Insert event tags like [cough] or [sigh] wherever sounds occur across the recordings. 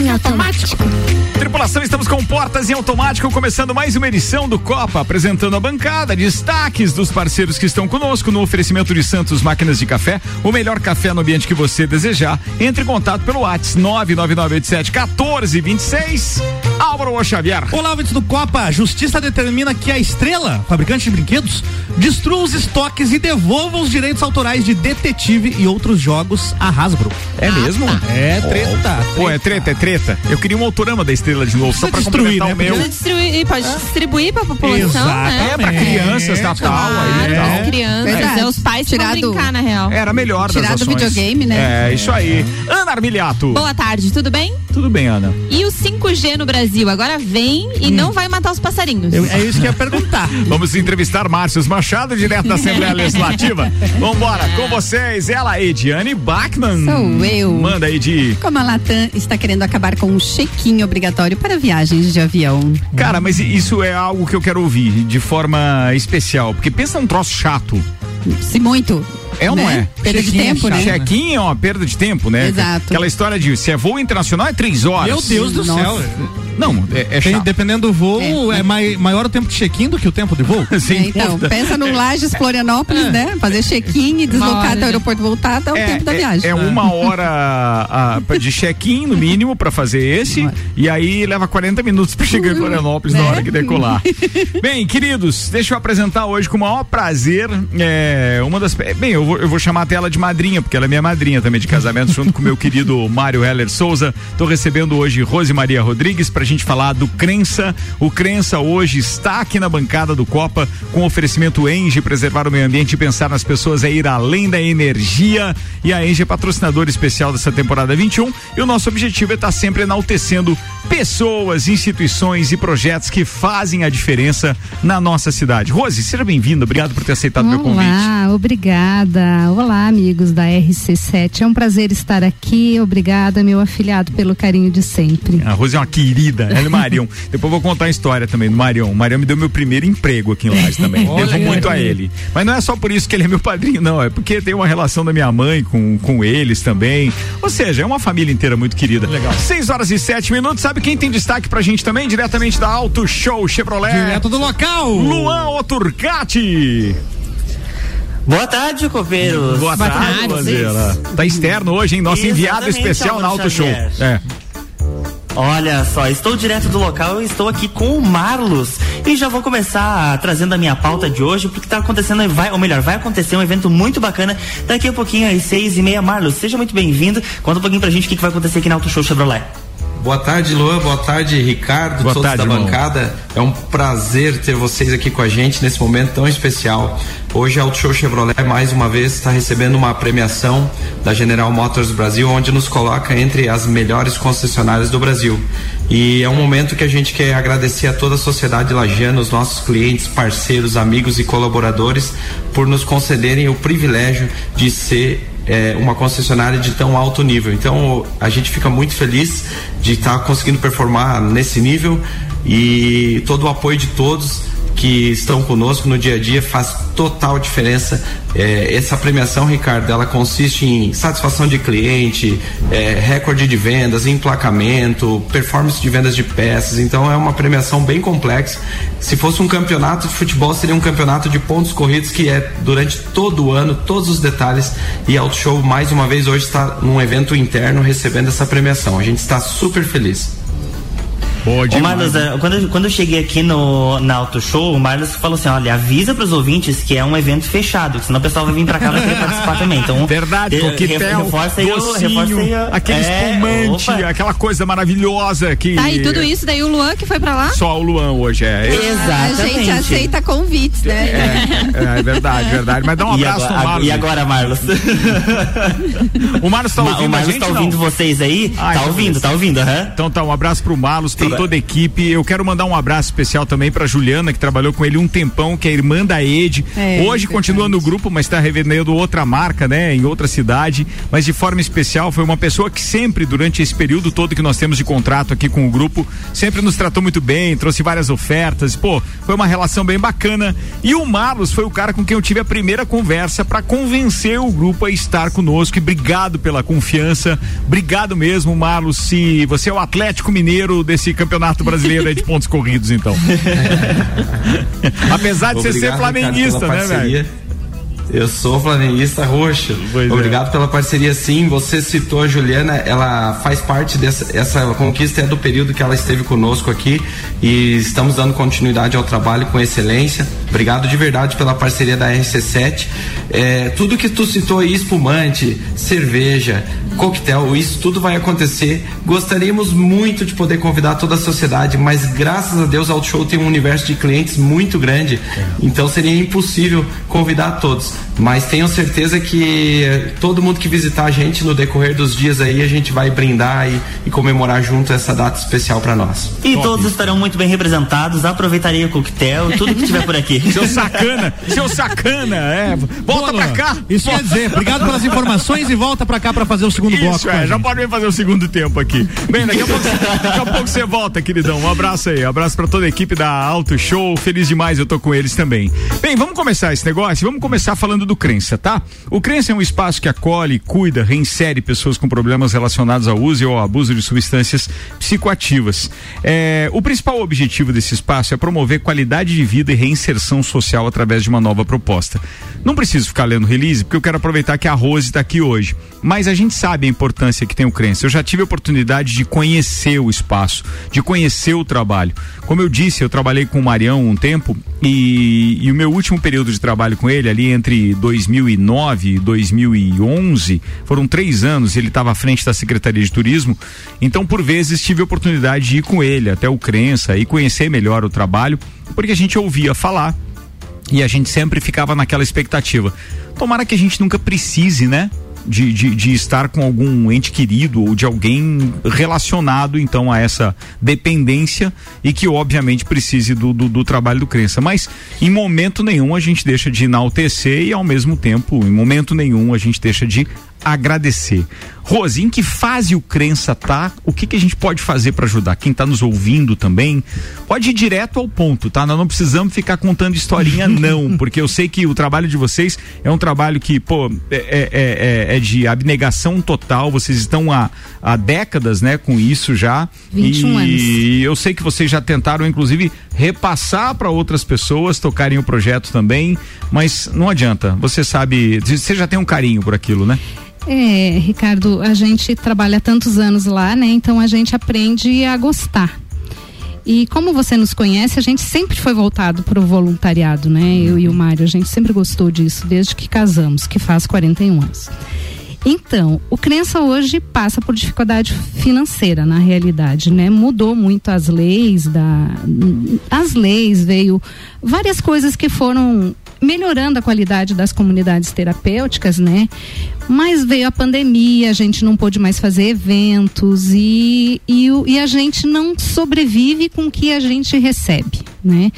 Em automático. Tripulação, estamos com portas em automático, começando mais uma edição do Copa, apresentando a bancada, destaques dos parceiros que estão conosco no oferecimento de Santos Máquinas de Café, o melhor café no ambiente que você desejar. Entre em contato pelo WhatsApp 99987 1426. Álvaro Xavier. Olá, ouvintes do Copa. Justiça determina que a Estrela, fabricante de brinquedos, destrua os estoques e devolva os direitos autorais de Detetive e outros jogos a Hasbro. É mesmo? É treta. Oh. Pô, é treta, é treta. Eu queria um autorama da Estrela de novo, só pra destruir, né? o meu. Pode distribuir, pode distribuir pra população, né? É, pra crianças, tal, tal. Claro, aí, as crianças, é, os pais tirado, vão brincar, na real. Era melhor Tirado do videogame, né? É, isso aí. Ana Armiliato. Boa tarde, tudo bem? Tudo bem, Ana. E o 5G no Brasil agora vem e hum. não vai matar os passarinhos. Eu, é isso que eu ia perguntar. [laughs] Vamos entrevistar Márcio Machado, direto da Assembleia [laughs] Legislativa. Vambora, com vocês, ela, Ediane Bachmann. Sou eu. Manda, Edi. Como a Latam está querendo acabar com um check-in obrigatório para viagens de avião. Cara, mas isso é algo que eu quero ouvir de forma especial, porque pensa um troço chato. Se muito. É ou né? não é? Perda de tempo, né? Check-in é uma perda de tempo, né? Exato. Aquela história de se é voo internacional é três horas. Meu Deus do Nossa. céu. Não, é, é Tem, dependendo do voo, é, mai, maior o tempo de check-in do que o tempo de voo. [laughs] Sim, É, então, pensa no Lages, Florianópolis, né? Fazer check-in e deslocar até o aeroporto voltar dá o tempo da viagem. É, uma hora ah, de check-in, no mínimo, pra fazer esse. E aí leva 40 minutos pra chegar em Florianópolis na Né? hora que decolar. [laughs] Bem, queridos, deixa eu apresentar hoje com o maior prazer é, uma das. Bem, eu vou, eu vou chamar até ela de madrinha, porque ela é minha madrinha também de casamento, junto com o meu querido [laughs] Mário Heller Souza. Tô recebendo hoje Rose Maria Rodrigues pra gente falar do Crença. O Crença hoje está aqui na bancada do Copa com oferecimento Enge, preservar o meio ambiente e pensar nas pessoas é ir além da energia. E a Enge é patrocinadora especial dessa temporada 21. E o nosso objetivo é estar sempre enaltecendo pessoas, instituições e projetos que fazem a diferença na nossa cidade. Rose, seja bem-vinda. Obrigado por ter aceitado meu convite. Olá, obrigada. Olá, amigos da RC7. É um prazer estar aqui. Obrigada, meu afilhado, pelo carinho de sempre. A Rose é uma querida, ela e o Marião. [laughs] Depois eu vou contar a história também do Marião. O Marião me deu meu primeiro emprego aqui em Lages também. [laughs] Olha, Devo muito a ele. Mas não é só por isso que ele é meu padrinho, não. É porque tem uma relação da minha mãe com, com eles também. Ou seja, é uma família inteira muito querida. Legal. 6 horas e 7 minutos. Sabe quem tem destaque pra gente também? Diretamente da Auto Show Chevrolet. Direto do local. Luan Oturcati. Boa tarde, coveiros. Boa tarde, vocês. Luanzeira. Tá externo hoje, hein? Nosso enviado Exatamente, especial na Auto Show. É. Olha só, estou direto do local e estou aqui com o Marlos. E já vou começar trazendo a minha pauta de hoje, porque está acontecendo, vai, ou melhor, vai acontecer um evento muito bacana daqui a pouquinho, às seis e meia. Marlos, seja muito bem-vindo. Conta um pouquinho pra gente o que, que vai acontecer aqui na Auto Show Chevrolet. Boa tarde, Luan. Boa tarde, Ricardo, Boa todos tarde, da irmão. bancada. É um prazer ter vocês aqui com a gente nesse momento tão especial. Hoje a Auto Show Chevrolet mais uma vez está recebendo uma premiação da General Motors Brasil, onde nos coloca entre as melhores concessionárias do Brasil. E é um momento que a gente quer agradecer a toda a sociedade lagiana, os nossos clientes, parceiros, amigos e colaboradores por nos concederem o privilégio de ser é, uma concessionária de tão alto nível. Então a gente fica muito feliz de estar conseguindo performar nesse nível e todo o apoio de todos que estão conosco no dia a dia faz total diferença. É, essa premiação, Ricardo, ela consiste em satisfação de cliente, é, recorde de vendas, emplacamento, performance de vendas de peças. Então é uma premiação bem complexa. Se fosse um campeonato de futebol, seria um campeonato de pontos corridos que é durante todo o ano, todos os detalhes. E Auto Show, mais uma vez, hoje está num evento interno recebendo essa premiação. A gente está super feliz. Boa Ô. Marlos, é, quando, eu- quando eu cheguei aqui no, na Auto Show, o Marlos falou assim: olha, avisa pros ouvintes que é um evento fechado, senão o pessoal vai vir pra cá e vai querer participar também. Então, Verdade, de- coquetel, reforça aí, o- docinho, reforça aquele é, espumante, opa. aquela coisa maravilhosa que... Tá, e tudo isso daí o Luan que foi pra lá? Só o Luan hoje, é. A Exatamente. gente aceita convites, né? É, é verdade, verdade. Mas dá um E abraço agora, no Marlos. e agora, Marlos? [laughs] O Marlos tá ouvindo o a Marlos gente, tá não? ouvindo vocês aí? Ah, tá ouvindo, tá ouvindo, aham? Então tá, um abraço pro Marlos, pra, toda a equipe. Eu quero mandar um abraço especial também pra Juliana, que trabalhou com ele um tempão, que é irmã da Ed. É, Hoje continua no grupo, mas está revendendo outra marca, né? Em outra cidade. Mas de forma especial, foi uma pessoa que sempre, durante esse período todo que nós temos de contrato aqui com o grupo, sempre nos tratou muito bem, trouxe várias ofertas. Pô, foi uma relação bem bacana. E o Marlos foi o cara com quem eu tive a primeira conversa para convencer o grupo a estar conosco. E obrigado pela confiança. Obrigado mesmo, Marlos. Se você é o Atlético Mineiro desse campeonato brasileiro de pontos corridos, então. [laughs] Apesar de você ser Obrigado, flamenguista, né, velho? Eu sou flamenguista roxo. Pois é. Obrigado pela parceria. Sim, você citou a Juliana, ela faz parte dessa essa conquista é do período que ela esteve conosco aqui e estamos dando continuidade ao trabalho com excelência. Obrigado de verdade pela parceria da RC7. É, tudo que tu citou aí, espumante, cerveja, coquetel, isso tudo vai acontecer. Gostaríamos muito de poder convidar toda a sociedade, mas graças a Deus, a Auto Show tem um universo de clientes muito grande, então seria impossível convidar todos. Mas tenho certeza que eh, todo mundo que visitar a gente no decorrer dos dias aí, a gente vai brindar e, e comemorar junto essa data especial para nós. E todos estarão muito bem representados. Aproveitaria o coquetel, tudo que tiver por aqui. [laughs] Seu sacana, seu sacana, é. Volta Boa, pra cá. Isso quer dizer, obrigado pelas informações e volta pra cá pra fazer o segundo bloco. Isso, a é, já pode vir fazer o segundo tempo aqui. Bem, daqui a pouco, [laughs] daqui a pouco você volta, queridão. Um abraço aí, abraço pra toda a equipe da Auto Show. Feliz demais, eu tô com eles também. Bem, vamos começar esse negócio? Vamos começar falando do Crença, tá? O Crença é um espaço que acolhe, cuida, reinsere pessoas com problemas relacionados ao uso ou ao abuso de substâncias psicoativas. É, o principal objetivo desse espaço é promover qualidade de vida e reinserção social através de uma nova proposta. Não preciso ficar lendo release, porque eu quero aproveitar que a Rose está aqui hoje. Mas a gente sabe a importância que tem o Crença. Eu já tive a oportunidade de conhecer o espaço, de conhecer o trabalho. Como eu disse, eu trabalhei com o Marião um tempo e, e o meu último período de trabalho com ele, ali entre 2009 e 2011, foram três anos. Ele estava à frente da Secretaria de Turismo. Então, por vezes, tive a oportunidade de ir com ele até o Crença e conhecer melhor o trabalho, porque a gente ouvia falar e a gente sempre ficava naquela expectativa. Tomara que a gente nunca precise, né? De, de, de estar com algum ente querido ou de alguém relacionado então a essa dependência e que obviamente precise do, do, do trabalho do crença. Mas em momento nenhum a gente deixa de enaltecer e ao mesmo tempo, em momento nenhum, a gente deixa de agradecer. Rose, em que fase o Crença tá? O que, que a gente pode fazer para ajudar? Quem tá nos ouvindo também, pode ir direto ao ponto, tá? Nós não precisamos ficar contando historinha, [laughs] não, porque eu sei que o trabalho de vocês é um trabalho que, pô, é, é, é, é de abnegação total, vocês estão há, há décadas, né, com isso já. 21 e anos. eu sei que vocês já tentaram, inclusive, repassar para outras pessoas tocarem o projeto também, mas não adianta, você sabe, você já tem um carinho por aquilo, né? É, Ricardo, a gente trabalha tantos anos lá, né? Então a gente aprende a gostar. E como você nos conhece, a gente sempre foi voltado para o voluntariado, né? Eu e o Mário, a gente sempre gostou disso desde que casamos, que faz 41 anos. Então, o Crença hoje passa por dificuldade financeira na realidade, né? Mudou muito as leis da as leis veio várias coisas que foram melhorando a qualidade das comunidades terapêuticas, né? Mas veio a pandemia, a gente não pôde mais fazer eventos e, e, e a gente não sobrevive com o que a gente recebe, né?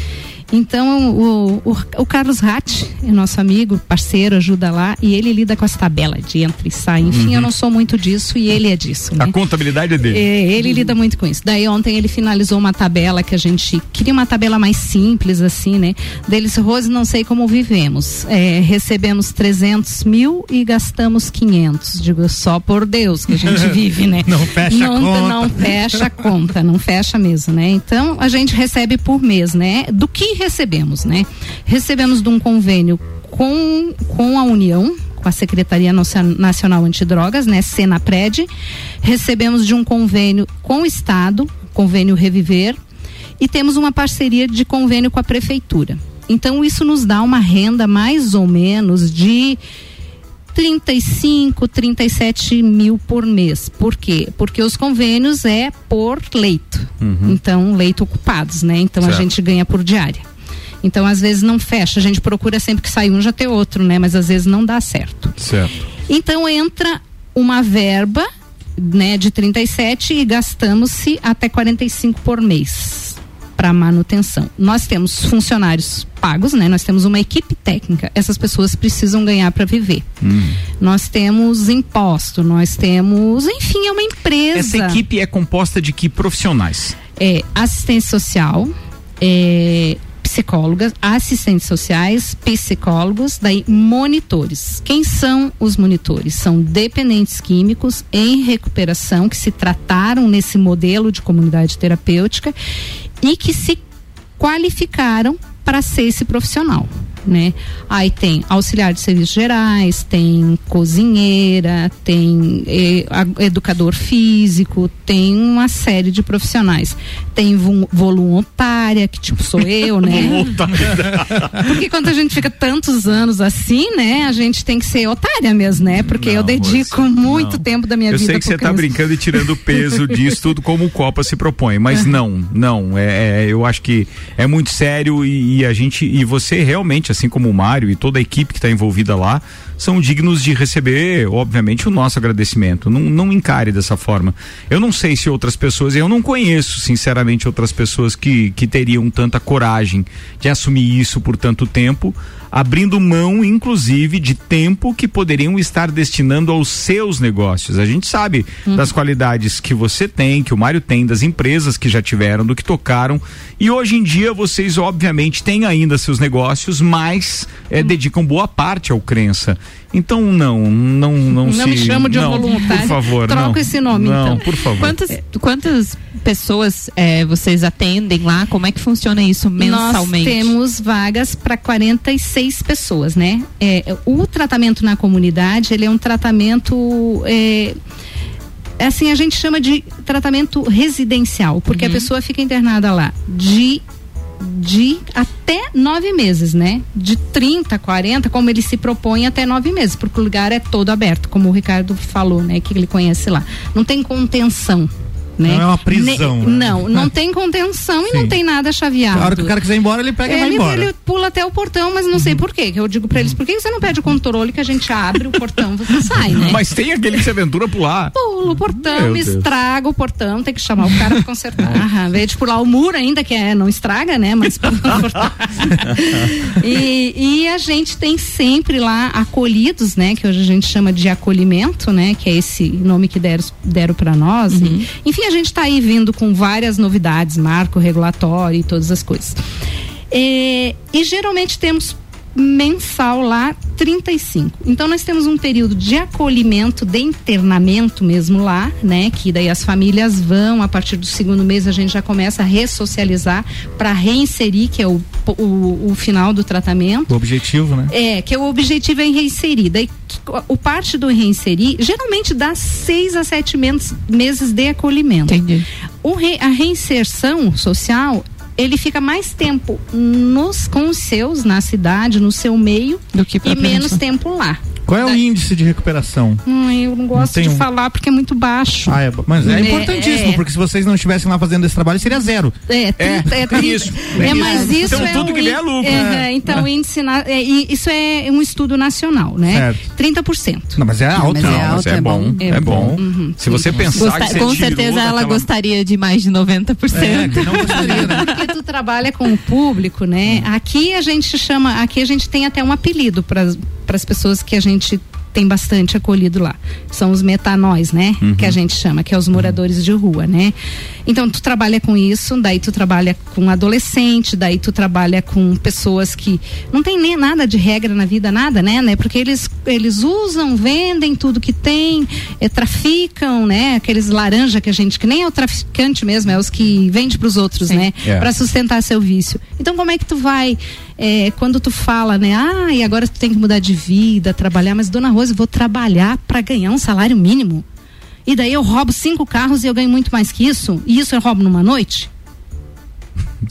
Então, o, o, o Carlos Ratti é nosso amigo, parceiro, ajuda lá, e ele lida com as tabelas de entra e sai. Enfim, eu não sou muito disso e ele é disso. A Né? contabilidade é dele. É, ele lida muito com isso. Daí ontem ele finalizou uma tabela que a gente queria uma tabela mais simples, assim, né? Deles, Rose, não sei como vivemos. É, recebemos 300 mil e gastamos 500. Digo, só por Deus que a gente [laughs] vive, né? Não fecha a não, conta. Não fecha a conta, não fecha mesmo, né? Então a gente recebe por mês, né? Do que recebemos, né? Recebemos de um convênio com, com a União, com a Secretaria Nacional Antidrogas, né, Senapred. Recebemos de um convênio com o Estado, convênio Reviver, e temos uma parceria de convênio com a prefeitura. Então isso nos dá uma renda mais ou menos de 35, 37 mil por mês. Por quê? Porque os convênios é por leito. Então, leito ocupados, né? Então Certo. a gente ganha por diária. Então, às vezes não fecha, a gente procura sempre que sai um já ter outro, né? Mas às vezes não dá certo. Certo. Então entra uma verba né, de 37 e gastamos-se até 45 por mês para manutenção. Nós temos funcionários pagos, né? Nós temos uma equipe técnica. Essas pessoas precisam ganhar para viver. Nós temos imposto, nós temos, enfim, é uma empresa. Essa equipe é composta de que profissionais? é assistência social, é, psicólogas, assistentes sociais, psicólogos, daí monitores. Quem são os monitores? São dependentes químicos em recuperação que se trataram nesse modelo de comunidade terapêutica e que se qualificaram para ser esse profissional. Né? Aí tem auxiliar de serviços gerais, tem cozinheira, tem eh, a- educador físico, tem uma série de profissionais. Tem vo- voluntária, que tipo sou eu, né? [laughs] Porque quando a gente fica tantos anos assim, né, a gente tem que ser otária mesmo, né? Porque eu Não, dedico você- muito não. tempo da minha Eu vida sei que você tá criança. brincando e tirando o peso [laughs] disso tudo como o Copa se propõe, mas não, não, é, é, eu acho que é muito sério e, e a gente e você realmente, assim como o Mário e toda a equipe que está envolvida lá, são dignos de receber, obviamente, o nosso agradecimento. Não, não encare dessa forma. Eu não sei se outras pessoas, eu não conheço, sinceramente, outras pessoas que, que teriam tanta coragem de assumir isso por tanto tempo, abrindo mão, inclusive, de tempo que poderiam estar destinando aos seus negócios. A gente sabe das qualidades que você tem, que o Mário tem, das empresas que já tiveram, do que tocaram. E hoje em dia vocês, obviamente, têm ainda seus negócios, mas eh, dedicam boa parte ao crença. Então, não, não, não, Não se. me chamo de não, voluntário. Por favor, Troca não. esse nome, não, então. por favor. Quantas, quantas pessoas é, vocês atendem lá? Como é que funciona isso mensalmente? Nós temos vagas para 46 pessoas, né? É, o tratamento na comunidade, ele é um tratamento. É, é assim, a gente chama de tratamento residencial, porque Uhum. a pessoa fica internada lá de de até nove meses, né? De 30, 40, como ele se propõe, até nove meses, porque o lugar é todo aberto, como o Ricardo falou, né? Que ele conhece lá. Não tem contenção. Né? Não é uma prisão, Ne- né? Não, não [laughs] tem contenção e não Sim. tem nada chaveado. A hora que o cara quiser ir embora, ele pega e vai Ele, embora. ele pula até o portão, mas não sei por quê. Que eu digo pra eles, por que você não pede o controle que a gente abre o portão você sai, né? [laughs] Mas tem aquele que se aventura pular. Pula o portão, Meu Deus. estraga o portão, tem que chamar o cara pra consertar. Em vez de pular o muro ainda, que é, não estraga, né? Mas [laughs] pula o portão. e, e a gente tem sempre lá acolhidos, né? Que hoje a gente chama de acolhimento, né? Que é esse nome que deram, deram para nós. E, enfim, a gente está aí vindo com várias novidades, marco regulatório e todas as coisas. É, e geralmente temos mensal lá 35. Então nós temos um período de acolhimento, de internamento mesmo lá, né? Que daí as famílias vão, a partir do segundo mês a gente já começa a ressocializar para reinserir, que é o, o, o final do tratamento. O objetivo, né? É, que o objetivo é reinserir. Daí o parte do reinserir geralmente dá seis a sete meses, meses de acolhimento. Entendi. O re- a reinserção social ele fica mais tempo nos com os seus na cidade, no seu meio Do que e menos tempo lá. Qual é o índice de recuperação? Hum, eu não gosto tem de um- falar porque é muito baixo. Ah, é, mas é, É, importantíssimo, é. porque se vocês não estivessem lá fazendo esse trabalho, seria zero. É, é, tem trinta- isso, é, mas isso. isso Então, é tudo um que der é lucro. é, então, índice na- é, e isso é um estudo nacional, né? Certo. 30%. Não, mas é alto. mas Não, é mas alto, é é bom. bom. É É bom. Uhum, Se você pensar Gosta- que você com certeza ela daquela- gostaria de mais de 90%. É, não gostaria, né? Porque tu trabalha com o público, né? Aqui a gente chama, aqui a gente tem até um apelido para as pessoas que a gente tem bastante acolhido lá. São os metanóis, né? Que a gente chama, que é os moradores de rua, né? Então tu trabalha com isso, daí tu trabalha com adolescente, daí tu trabalha com pessoas que não tem nem nada de regra na vida, nada, né? né? Porque eles eles usam, vendem tudo que tem, é, traficam, né? Aqueles laranja que a gente que nem é o traficante mesmo, é os que vende para os outros, né? É. Para sustentar seu vício. Então como é que tu vai é, quando tu fala, né? Ah, e agora tu tem que mudar de vida, trabalhar, mas dona Rosa, eu vou trabalhar para ganhar um salário mínimo. E daí eu roubo cinco carros e eu ganho muito mais que isso? E isso eu roubo numa noite?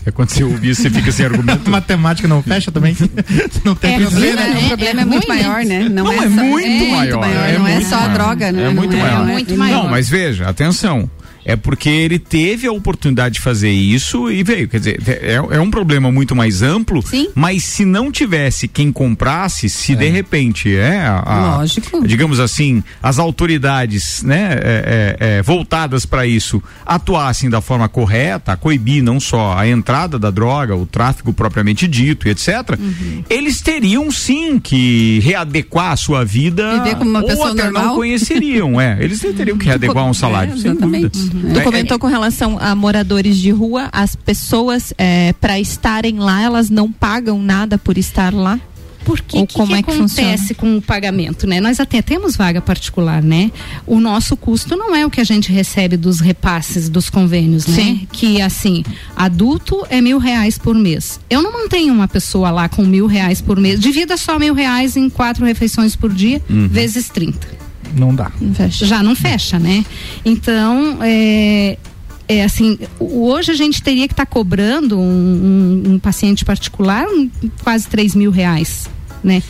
É quando você ouvir, você fica sem argumento. [laughs] Matemática não fecha também? [laughs] não tem É, né? né? o problema é, muito ruim, né? maior, né? Não, Não, é, é só, muito maior, maior. é não é muito só a droga, né? É muito não maior. muito maior. Não, mas veja, atenção. É porque ele teve a oportunidade de fazer isso e veio. Quer dizer, é, é um problema muito mais amplo, Sim. mas se não tivesse quem comprasse, se de repente é a, a- Lógico. digamos assim, as autoridades, né, é, é, é, voltadas para isso atuassem da forma correta, a coibir não só a entrada da droga, o tráfico propriamente dito e etc. Uhum. Eles teriam sim que readequar a sua vida Viver como uma ou até não normal. conheceriam, é. Eles teriam que [laughs] readequar um salário, É, sem dúvida. Uhum. Tu É, comentou com relação a moradores de rua, as pessoas para estarem lá, elas não pagam nada por estar lá? Porque Ou que, como que é que acontece com o pagamento, né? Nós até temos vaga particular, né? O nosso custo não é o que a gente recebe dos repasses dos convênios, né? Sim. Que assim, adulto é mil reais por mês. Eu não mantenho uma pessoa lá com mil reais por mês. Divida só mil reais em quatro refeições por dia, vezes 30 Não dá. já não fecha, né? Então, é, é assim, hoje a gente teria que estar cobrando um, um- um paciente particular um- quase 3 mil reais, né?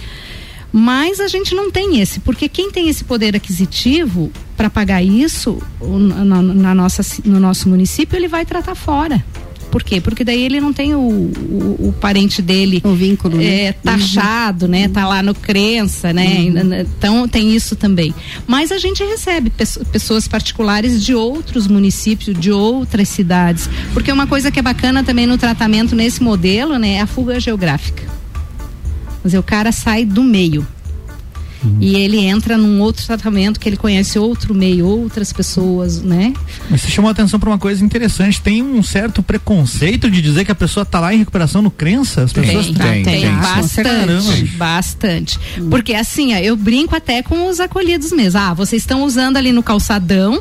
Mas a gente não tem esse, porque quem tem esse poder aquisitivo para pagar isso na, na nossa, no nosso município, ele vai tratar fora. Por quê? Porque daí ele não tem o, o, o parente dele O vínculo, né? é, taxado, né? Tá lá no crença, né? Então tem isso também. Mas a gente recebe pesso- pessoas particulares de outros municípios, de outras cidades, porque uma coisa que é bacana também no tratamento nesse modelo, né, é a fuga geográfica. Quer dizer, o cara sai do meio. E ele entra num outro tratamento que ele conhece outro meio, outras pessoas, né? Mas você chamou a atenção para uma coisa interessante. Tem um certo preconceito de dizer que a pessoa tá lá em recuperação no crença? As pessoas Tem, tem, tem. bastante, Caramba, bicho. bastante. Porque assim, ó, eu brinco até com os acolhidos mesmo. Ah, vocês estão usando ali no calçadão,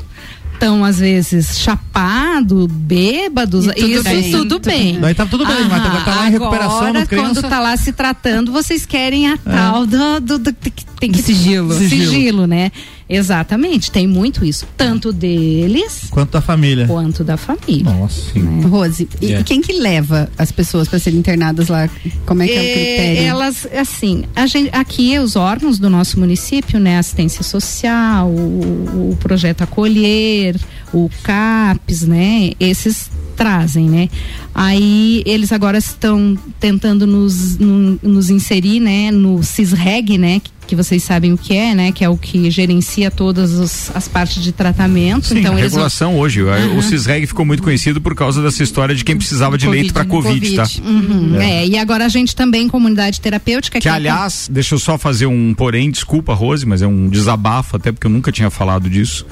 estão às vezes chapado, bêbados, E isso bem, tudo bem. Daí tá tudo bem, mas tá- tá lá em recuperação agora, no quando tá lá se tratando, vocês querem a tal do, do, do- que tem que sigilo. sigilo, Sigilo. né? Exatamente, tem muito isso, tanto deles Quanto da família. quanto da família. Nossa. Rose, e É. quem que leva as pessoas para serem internadas lá? Como é que é, o É, critério? Elas, assim, a gente, aqui os órgãos do nosso município, né, assistência social, o, o projeto Acolher, o CAPES, né, esses trazem, né. Aí eles agora estão tentando nos, no- nos inserir, né, no CISREG, né, que, que vocês sabem o que é, né, que é o que gerencia todas os- as partes de tratamento. Sim, então a eles vão- regulação hoje. O CISREG ficou muito conhecido por causa dessa história de quem precisava de leito para Covid, tá? Uhum, é, e agora a gente também, comunidade terapêutica. Que é- aliás, deixa eu só fazer um porém, desculpa, Rose, mas é um desabafo, até porque eu nunca tinha falado disso.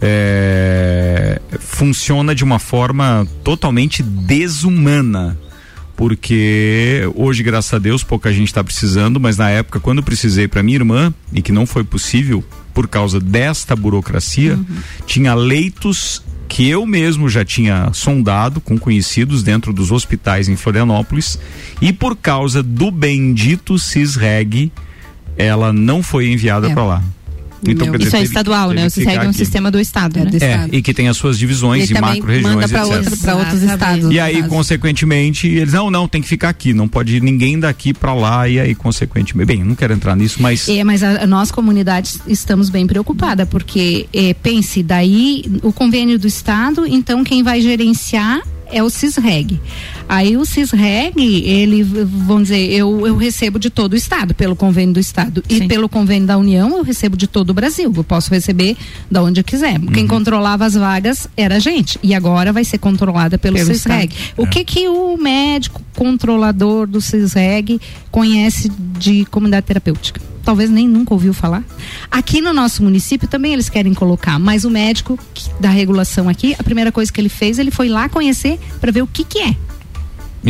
É, funciona de uma forma totalmente desumana. Porque hoje, graças a Deus, pouca gente está precisando, mas na época, quando precisei para minha irmã, e que não foi possível por causa desta burocracia, tinha leitos que eu mesmo já tinha sondado com conhecidos dentro dos hospitais em Florianópolis, e por causa do bendito CISREG, ela não foi enviada É. para lá. Então, dizer, Isso é estadual, teve né? Ficar CISREG é um aqui. sistema do Estado, É, né? do É, e que tem as suas divisões Ele e macro-regiões, para etc. outro, pra outros estados. E aí, caso. consequentemente, eles, não, não, tem que ficar aqui, não pode ir ninguém daqui pra lá, e aí, consequentemente, bem, não quero entrar nisso, mas É, mas a, a nós, comunidades, estamos bem preocupadas, porque é, pense, daí o convênio do Estado, então quem vai gerenciar é o CISREG. Aí o CISREG, ele, vamos dizer, eu, eu recebo de todo o Estado, pelo convênio do Estado. E Sim. pelo convênio da União, eu recebo de todo o Brasil. Eu posso receber da onde eu quiser. Quem controlava as vagas era a gente. E agora vai ser controlada pelo, Pelo CISREG. O que que o médico controlador do CISREG conhece de comunidade terapêutica? Talvez nem nunca ouviu falar. Aqui no nosso município também eles querem colocar, mas o médico da regulação aqui, a primeira coisa que ele fez, ele foi lá conhecer para ver o que que é.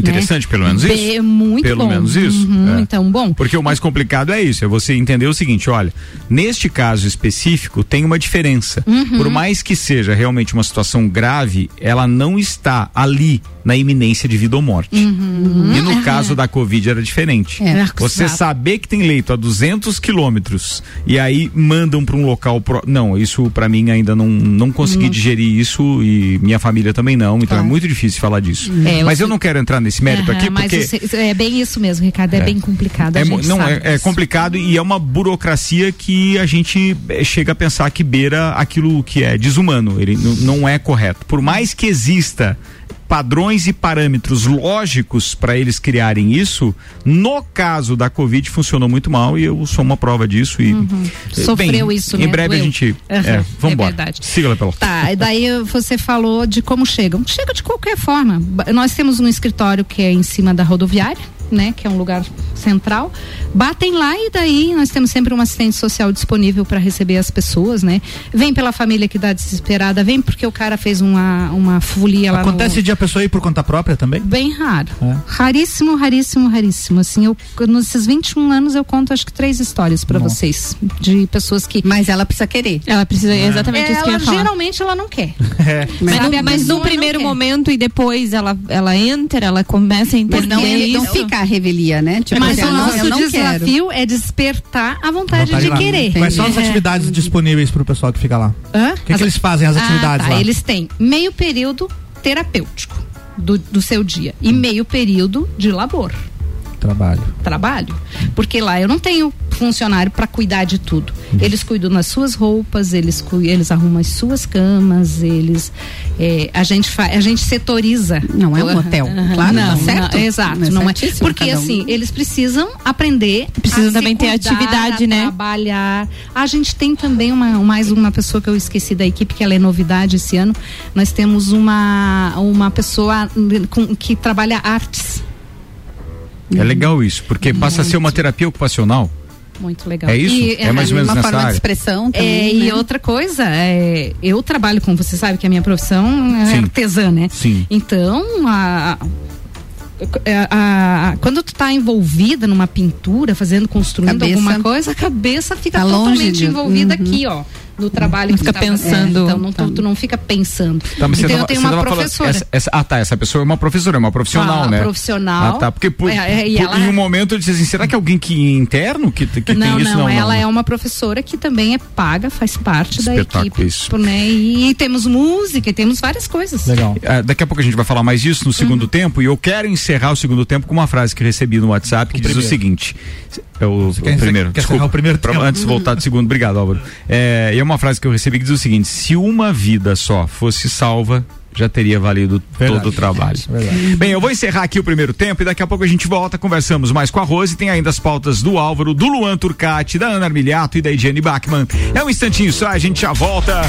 Interessante pelo menos isso. É muito Pelo bom. menos isso, Uhum, é. Então, bom. Porque o mais complicado é isso, é você entender o seguinte, olha, neste caso específico tem uma diferença. Uhum. Por mais que seja realmente uma situação grave, ela não está ali na iminência de vida ou morte. Uhum. E no caso da Covid era diferente. É. Você Exato. saber que tem leito a 200 quilômetros e aí mandam para um local pro... não, isso para mim ainda não não consegui digerir isso e minha família também não, então Claro. é muito difícil falar disso. É, Mas eu eu não quero entrar nesse mérito Aham, aqui, mas porque você- é bem isso mesmo, Ricardo. É, bem complicado. é, não, é, é complicado e é uma burocracia que a gente eh, chega a pensar que beira aquilo que é desumano. Ele não é correto. Por mais que exista padrões e parâmetros lógicos para eles criarem isso, no caso da Covid funcionou muito mal e eu sou uma prova disso e Uhum. eh, Sofreu bem, isso, Em né? breve a Doeu. gente, Aham, é, vamos é embora. verdade. Siga lá pelo. Tá, e daí você falou de como chegam. Chega de qualquer forma. Nós temos um escritório que é em cima da rodoviária, né? Que é um lugar central. Batem lá e daí nós temos sempre um assistente social disponível para receber as pessoas, né? Vem pela família que dá desesperada, vem porque o cara fez uma, uma folia lá Acontece no... de a pessoa ir por conta própria também? Bem raro. É. Raríssimo, raríssimo, raríssimo. Assim, eu, nesses 21 anos eu conto acho que três histórias para vocês. De pessoas que. Mas ela precisa querer. Ela precisa, é exatamente isso que eu Ela ia falar. geralmente ela não quer. [laughs] É. Mas, Sabe, no, mas primeiro momento e depois ela, ela entra, ela começa a entender não, isso. não fica a revelia, né? Tipo, Mas assim, o ah, não, nosso não quero. desafio é despertar a vontade, Vontade de lá. querer. Quais são as É. atividades disponíveis pro pessoal que fica lá? Hã? O que, que eles fazem, as atividades ah, tá. lá? Eles têm meio período terapêutico do, do seu dia e meio período de labor. Trabalho. trabalho, porque lá eu não tenho funcionário para cuidar de tudo. Eles cuidam das suas roupas, eles eles arrumam as suas camas, eles é, a gente fa, a gente setoriza. Não é um hotel, claro, não, tá certo. não, exato, É não é. Porque um. assim eles precisam aprender, Precisam também ter cuidar, atividade, a né? Trabalhar. A gente tem também uma mais uma pessoa que eu esqueci da equipe que ela é novidade esse ano. Nós temos uma uma pessoa com, que trabalha artes. É legal isso, porque passa a ser uma terapia ocupacional. Muito legal. É isso? E, É mais ou menos uma nessa forma de área. expressão É, também, e né? outra coisa, é, eu trabalho com, você sabe que a minha profissão é Sim. artesã, né? Sim. Então, a, a- a- quando tu tá envolvida numa pintura, fazendo, construindo Cabeça- alguma coisa, a cabeça fica Tá longe totalmente de- envolvida Uhum. aqui, ó. No trabalho Não que fica tu tá pensando. É, então, não, Tá. tu, tu não fica pensando. Tá, então, você eu tenho uma tava falando- professora. essa- essa- ah, tá. Essa pessoa é uma professora, é uma profissional, Ah, né? profissional. Ah, tá. Porque por, É, é, e por- ela- em um momento eu disse assim: será que é alguém que interno que, que não, tem isso? não, ela é uma professora que também é paga, faz parte da Espetáculo equipe. isso. Né? E, temos música, e temos várias coisas. Legal. Ah, daqui a pouco a gente vai falar mais disso no segundo Uhum. tempo e eu quero encerrar o segundo tempo com uma frase que recebi no WhatsApp que diz primeiro. o seguinte: é o, quer o primeiro, quer desculpa, o primeiro pra- antes de voltar do segundo, obrigado Álvaro. É, e é uma frase que eu recebi que diz o seguinte: se uma vida só fosse salva, já teria valido Verdade. todo o trabalho. Verdade. Bem, eu vou encerrar aqui o primeiro tempo e daqui a pouco a gente volta, conversamos mais com a Rose e tem ainda as pautas do Álvaro, do Luan Turcati, da Ana Armiliato e da Ediane Bachmann. É um instantinho só, a gente já volta.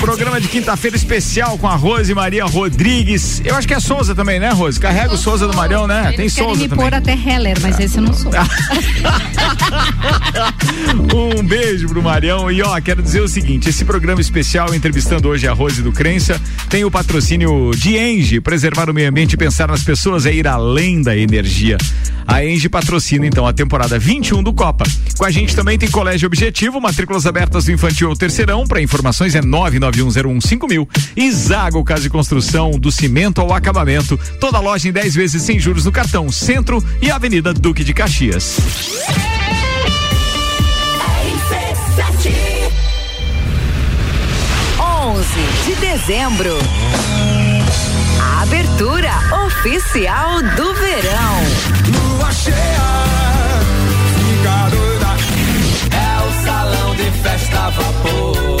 Programa de quinta-feira especial com a Rose Maria Rodrigues. Eu acho que é Souza também, né, Rose? Carrega o Souza do Marião, né? Eles Tem Souza me também. pôr até Heller, mas esse eu não sou. [laughs] Um beijo pro Marião. E ó, quero dizer o seguinte: esse programa especial entrevistando hoje a Rose do Crença tem o patrocínio de Enge. Preservar o meio ambiente e pensar nas pessoas é ir além da energia. A Enge patrocina então a temporada 21 do Copa. Com a gente também tem Colégio Objetivo, matrículas abertas do infantil ao terceirão. Para informações é 991015000. E Zago Casa de Construção, do cimento ao acabamento. Toda loja em 10 vezes sem juros no cartão Centro e Avenida Duque de Caxias. De dezembro. A abertura oficial do verão. Lua cheia, fica doida. É o salão de festa vapor.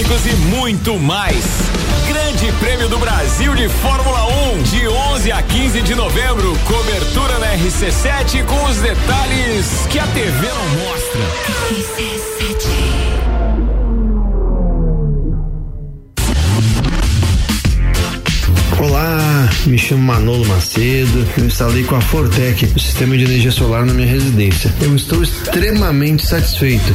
e muito mais. Grande Prêmio do Brasil de Fórmula 1, de 11 a 15 de novembro. Cobertura na RC7 com os detalhes que a TV não mostra. Olá, me chamo Manolo Macedo. Eu instalei com a Fortec o sistema de energia solar na minha residência. Eu estou extremamente satisfeito.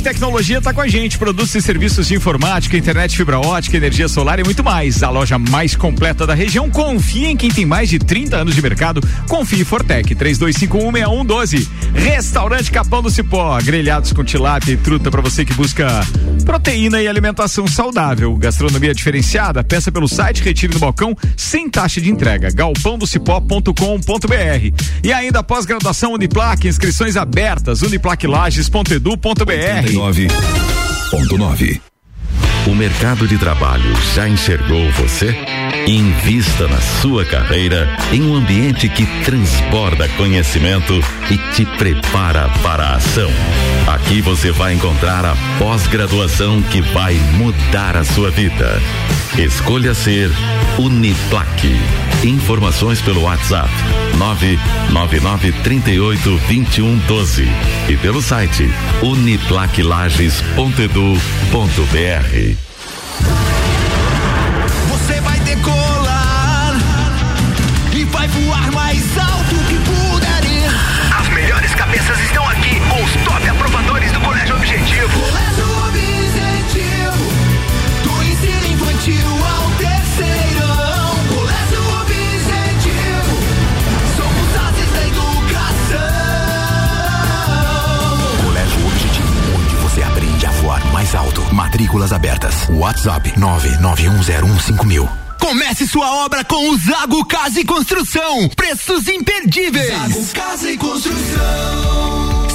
Tecnologia está com a gente. Produtos e serviços de informática, internet fibra ótica, energia solar e muito mais. A loja mais completa da região. Confie em quem tem mais de 30 anos de mercado. Confie Fortec 32516112. Restaurante Capão do Cipó. Grelhados com tilápia e truta para você que busca proteína e alimentação saudável. Gastronomia diferenciada. Peça pelo site, retire no balcão sem taxa de entrega. galpãodocipó.com.br. E ainda pós-graduação Uniplac, inscrições abertas. uniplaclages.edu.br. 99.9. O mercado de trabalho já enxergou você? Invista na sua carreira em um ambiente que transborda conhecimento e te prepara para a ação. Aqui você vai encontrar a pós-graduação que vai mudar a sua vida. Escolha ser Uniplaque. Informações pelo WhatsApp 999382112 e pelo site uniplaquilages.edu.br. Matrículas abertas. WhatsApp 991015000. Comece sua obra com o Zago Casa e Construção. Preços imperdíveis. Zago Casa e Construção.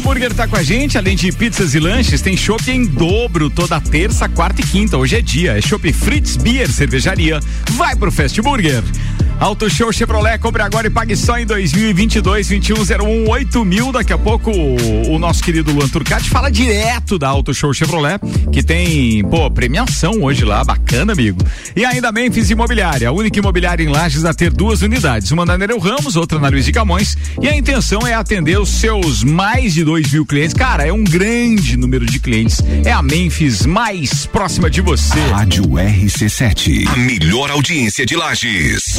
Burger tá com a gente, além de pizzas e lanches, tem chopp em dobro toda terça, quarta e quinta. Hoje é dia, é chopp Fritz Beer, cervejaria. Vai pro Fast Burger. Auto Show Chevrolet, compre agora e pague só em 2022, 2101 8 mil. Daqui a pouco o, o nosso querido Luan Turcati fala direto da Auto Show Chevrolet, que tem, pô, premiação hoje lá, bacana, amigo. E ainda Memphis Imobiliária, a única imobiliária em Lages a ter duas unidades, uma na Nereu Ramos, outra na Luiz de Camões. E a intenção é atender os seus mais de 2 mil clientes. Cara, é um grande número de clientes. É a Memphis mais próxima de você. Rádio RC7. A melhor audiência de Lages.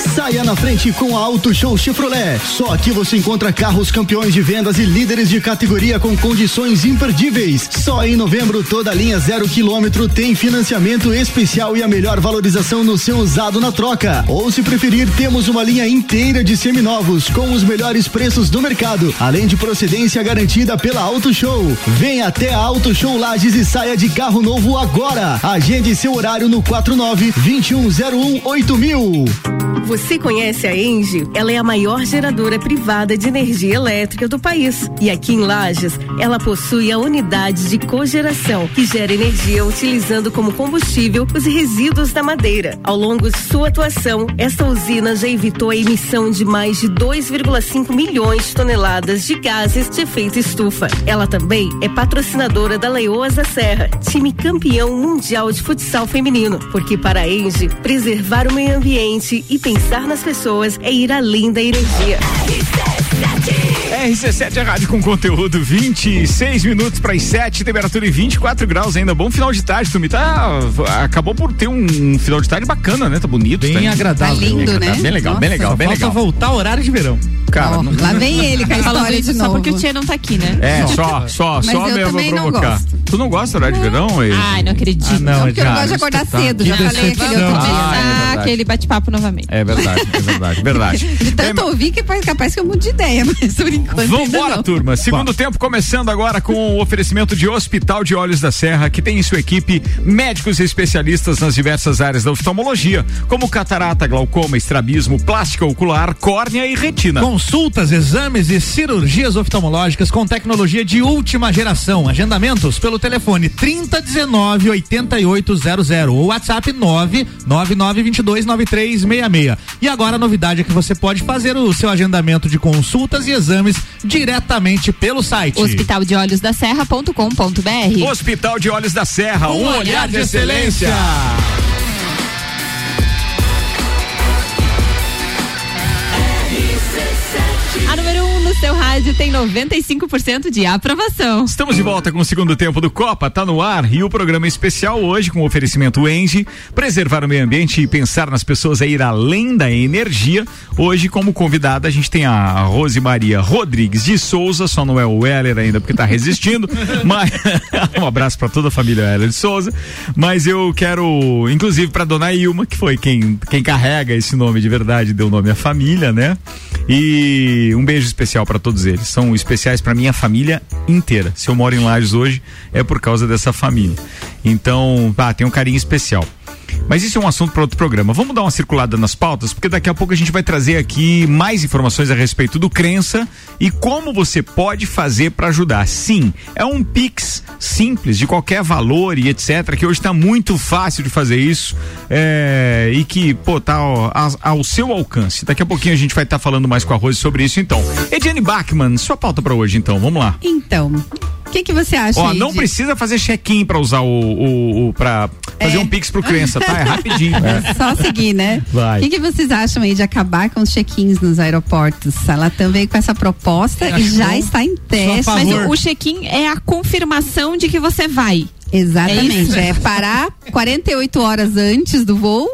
Saia na frente com a Auto Show Chevrolet. Só aqui você encontra carros campeões de vendas e líderes de categoria com condições imperdíveis. Só em novembro toda a linha zero quilômetro tem financiamento especial e a melhor valorização no seu usado na troca. Ou se preferir, temos uma linha inteira de seminovos com os melhores preços do mercado, além de procedência garantida pela Auto Show. Venha até a Auto Show Lages e saia de carro novo agora. Agende seu horário no 49 2101 8000. Você conhece a Engie? Ela é a maior geradora privada de energia elétrica do país. E aqui em Lages, ela possui a unidade de cogeração, que gera energia utilizando como combustível os resíduos da madeira. Ao longo de sua atuação, esta usina já evitou a emissão de mais de 2,5 milhões de toneladas de gases de efeito estufa. Ela também é patrocinadora da Leoas da Serra, time campeão mundial de futsal feminino. Porque para a Engie, preservar o meio ambiente e nas pessoas é ir além da energia. RC7 é rádio com conteúdo 26 minutos para as 7, temperatura em 24 graus ainda. Bom final de tarde, Tumi. Tá, acabou por ter um final de tarde bacana, né? Tá bonito. Bem tá agradável. Tá lindo, bem né? Bem legal, bem Nossa, legal, Só bem falta legal. voltar ao horário de verão. Cara, Ó, não- lá vem ele com a Falando história isso de só novo. porque o Tia não tá aqui, né? É, só, só, só eu mesmo também pra não provocar. gosto. Tu não gosta do horário de verão? Ei? Ai, não acredito. Ah, não, Não, porque eu não já, gosto de acordar tá. cedo, já falei aquele outro dia. Ah, é Ah, aquele bate-papo novamente. É verdade, é verdade, verdade. [laughs] De tanto ouvir que é capaz que eu mude de ideia, mas [laughs] enquanto Vambora, não. turma. Segundo tempo começando agora com o oferecimento de Hospital de Olhos da Serra, que tem em sua equipe médicos e especialistas nas diversas áreas da oftalmologia, como catarata, glaucoma, estrabismo, plástica ocular, córnea e retina. Consultas, exames e cirurgias oftalmológicas com tecnologia de última geração. Agendamentos pelo telefone 3019 8800 ou WhatsApp 99922 9366. E agora a novidade é que você pode fazer o seu agendamento de consultas e exames diretamente pelo site. Hospital de Olhos da Serra.com.br. Hospital de Olhos da Serra, um, olhar de excelência. A número 1 um no seu rádio tem 95% de aprovação. Estamos de volta com o segundo tempo do Copa, tá no ar e o programa especial hoje com o oferecimento Engie, preservar o meio ambiente e pensar nas pessoas é ir além da energia. Hoje, como convidada, a gente tem a Rose Maria Rodrigues de Souza, só não é o Weller ainda porque tá resistindo, [laughs] mas [laughs] um abraço para toda a família Weller de Souza, mas eu quero, inclusive para dona Ilma, que foi quem, quem carrega esse nome de verdade, deu nome à família, né? E um beijo especial para todos eles. São especiais para minha família inteira. Se eu moro em Lages hoje, é por causa dessa família. Então, ah, tem um carinho especial. Mas isso é um assunto para outro programa. Vamos dar uma circulada nas pautas, porque daqui a pouco a gente vai trazer aqui mais informações a respeito do crença e como você pode fazer para ajudar. Sim, é um Pix simples, de qualquer valor e etc., que hoje está muito fácil de fazer isso é, e que, pô, tá ao, seu alcance. Daqui a pouquinho a gente vai estar falando mais com a Rose sobre isso, então. Ediane Bachmann, sua pauta para hoje, então, vamos lá. Então, o que, que você acha Ó, aí não de- precisa fazer check-in para usar o, o, o para fazer É. um Pix pro crença, tá? É rapidinho. [laughs] É só seguir, né? Vai. O que, que vocês acham aí de acabar com os check-ins nos aeroportos? Ela também com essa proposta e já bom. está em teste. Mas o, o check-in é a confirmação de que você vai. Exatamente. É É, parar 48 horas antes do voo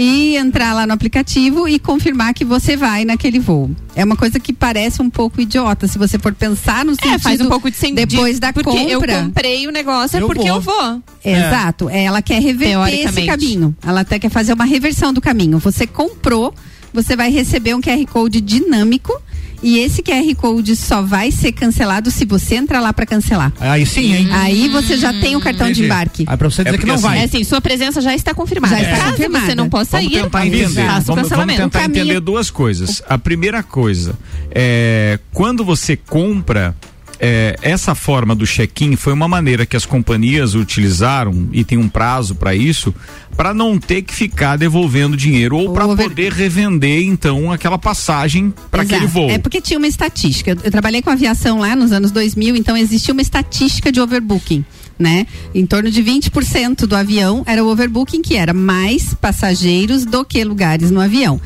e entrar lá no aplicativo e confirmar que você vai naquele voo. É uma coisa que parece um pouco idiota, se você for pensar no sentido É, faz um pouco de sentido. depois da porque compra. eu comprei o negócio é Eu porque vou. eu vou. Exato. Ela quer reverter esse caminho. Ela até quer fazer uma reversão do caminho. Você comprou, você vai receber um QR Code dinâmico. E esse QR Code só vai ser cancelado se você entrar lá para cancelar. Aí sim, hein? Aí você já tem o cartão de Entendi. embarque. Aí pra você dizer É que não vai. É assim, sua presença já está confirmada. Já está Caso confirmada. você não possa Vamos ir, tentar entender. faça o Vamos, vamos cancelamento. tentar O caminho- entender duas coisas. A primeira coisa é quando você compra é, essa forma do check-in foi uma maneira que as companhias utilizaram e tem um prazo para isso para não ter que ficar devolvendo dinheiro ou para poder revender então aquela passagem para aquele voo. É porque tinha uma estatística. Eu, eu trabalhei com aviação lá nos anos 2000, então existia uma estatística de overbooking. Né? Em torno de 20% do avião era o overbooking, que era mais passageiros do que lugares no avião.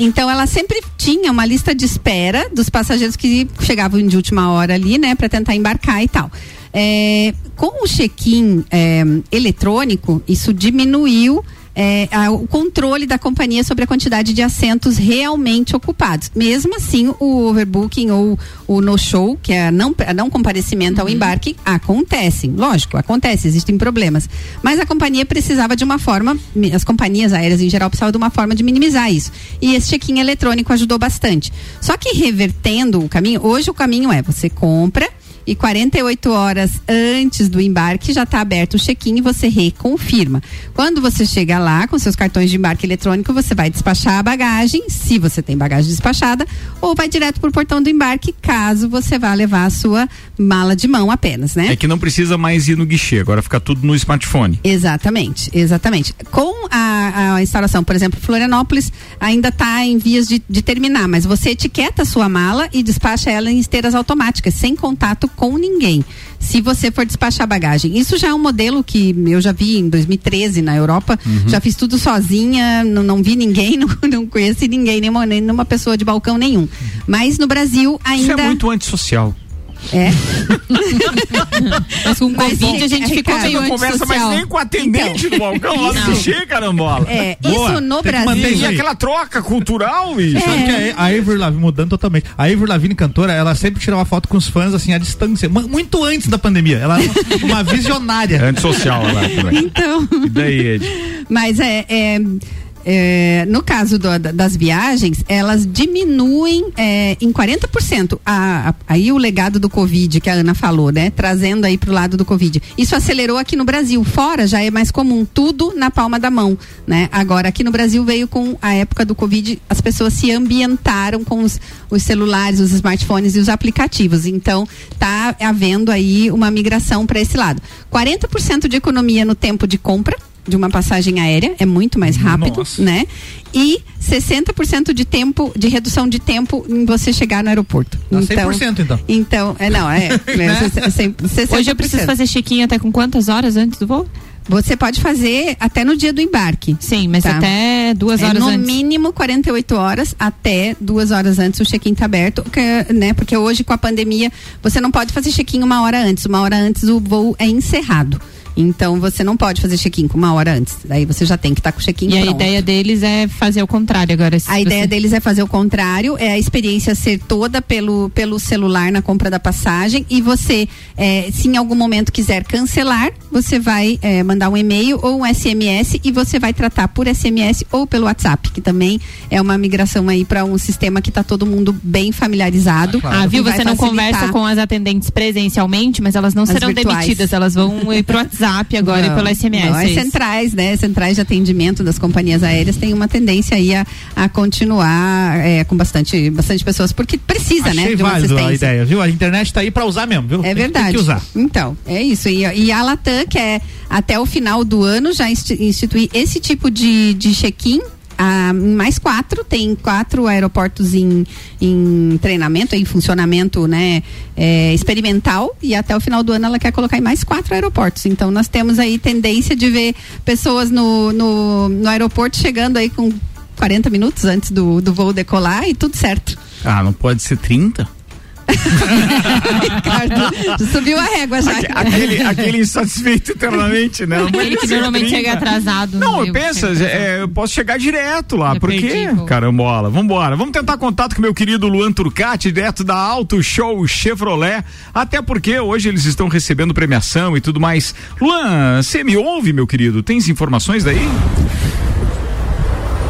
Então ela sempre tinha uma lista de espera dos passageiros que chegavam de última hora ali, né, para tentar embarcar e tal. É, com o check-in é, eletrônico, isso diminuiu é, a- o controle da companhia sobre a quantidade de assentos realmente ocupados. Mesmo assim, o overbooking ou o no-show, que é a não, a não comparecimento ao embarque, acontecem. Lógico, acontece, existem problemas. Mas a companhia precisava de uma forma, as companhias aéreas em geral precisavam de uma forma de minimizar isso. E esse check-in eletrônico ajudou bastante. Só que revertendo o caminho, hoje o caminho é você compra e 48 horas antes do embarque já está aberto o check-in e você reconfirma. Quando você chega lá com seus cartões de embarque eletrônico, você vai despachar a bagagem, se você tem bagagem despachada, ou vai direto para o portão do embarque, caso você vá levar a sua mala de mão apenas, né? É que não precisa mais ir no guichê, agora fica tudo no smartphone. Exatamente, exatamente. Com a, a instalação, por exemplo, Florianópolis ainda está em vias de, de terminar, mas você etiqueta a sua mala e despacha ela em esteiras automáticas, sem contato com ninguém. Se você for despachar bagagem. Isso já é um modelo que eu já vi em 2013 na Europa. Uhum. Já fiz tudo sozinha, não, não vi ninguém, [laughs] não, não conheci ninguém, nenhuma, nenhuma pessoa de balcão nenhum. Mas no Brasil ainda. Isso é muito antissocial. É. Mas com Mas, Covid a gente é, ficou meio não conversa mais nem com a atendente Então, do balcão lá isso- do guichê, carambola. É, Boa. isso no Brasil- isso E aquela troca cultural, bicho. Sabe que a, Avril Lavigne, mudando totalmente, a Avril Lavigne cantora, ela sempre tirava foto com os fãs assim à distância, mu- muito antes da pandemia. Ela era uma, uma visionária. Antissocial lá. Então. E daí, Ed? Mas é. é, é, no caso do- da- das viagens, elas diminuem é, em 40% a, a- aí o legado do Covid que a Ana falou, né? Trazendo aí pro lado do Covid. Isso acelerou aqui no Brasil. Fora já é mais comum, tudo na palma da mão, né? Agora aqui no Brasil veio com a época do Covid, as pessoas se ambientaram com os, os celulares, os smartphones e os aplicativos. Então, tá havendo aí uma migração para esse lado. 40% de economia no tempo de compra de uma passagem aérea, é muito mais rápido, Nossa. né? E 60% de tempo, de redução de tempo em você chegar no aeroporto. Dá 100% então. Então, é, não, é. [laughs] é 60%. Hoje eu preciso fazer check-in até com quantas horas antes do voo? Você pode fazer até no dia do embarque. Sim, mas Tá. até duas É, horas no antes. mínimo 48 horas até duas horas antes o check-in tá aberto, que, né? Porque hoje com a pandemia você não pode fazer check-in uma hora antes. Uma hora antes o voo é encerrado. Então você não pode fazer check-in com uma hora antes. Daí você já tem que estar com o check-in E a ideia deles é fazer o contrário agora. A ideia você- deles é fazer o contrário, é a experiência ser toda pelo, pelo celular na compra da passagem e você, eh, se em algum momento quiser cancelar, você vai eh, mandar um e-mail ou um SMS e você vai tratar por SMS ou pelo WhatsApp, que também é uma migração aí para um sistema que está todo mundo bem familiarizado. Ah, viu? E vai Você não conversa com as atendentes presencialmente, mas elas não As serão virtuais. demitidas. Elas vão ir pro WhatsApp [laughs] agora e Não, pelo SMS. Não, é as isso. centrais, né? Centrais de atendimento das companhias aéreas têm uma tendência aí a, a continuar é, com bastante, bastante pessoas, porque precisa, né? Achei De uma válido a assistência. ideia, viu? A internet tá aí pra usar mesmo, viu? É Tem- verdade. Tem que usar. Então, é isso. E, e a Latam quer, até o final do ano, já insti- instituir esse tipo de, de check-in. Ah, mais quatro, tem quatro aeroportos em, em treinamento, em funcionamento né, é, experimental, e até o final do ano ela quer colocar em mais quatro aeroportos. Então nós temos aí tendência de ver pessoas no, no, no aeroporto chegando aí com 40 minutos antes do, do voo decolar e tudo certo. Ah, não pode ser 30? [laughs] Ricardo, subiu a régua já. Aquele, aquele insatisfeito eternamente, né? Não Aquele que normalmente 30. chega atrasado. Não, Eu eu penso, é, eu posso chegar direto lá, Eu porque, perdi, carambola, vambora. Vamos tentar contato com meu querido Luan Turcati, direto da Auto Show Chevrolet, até porque hoje eles estão recebendo premiação e tudo mais. Luan, você me ouve, meu querido? Tens informações daí?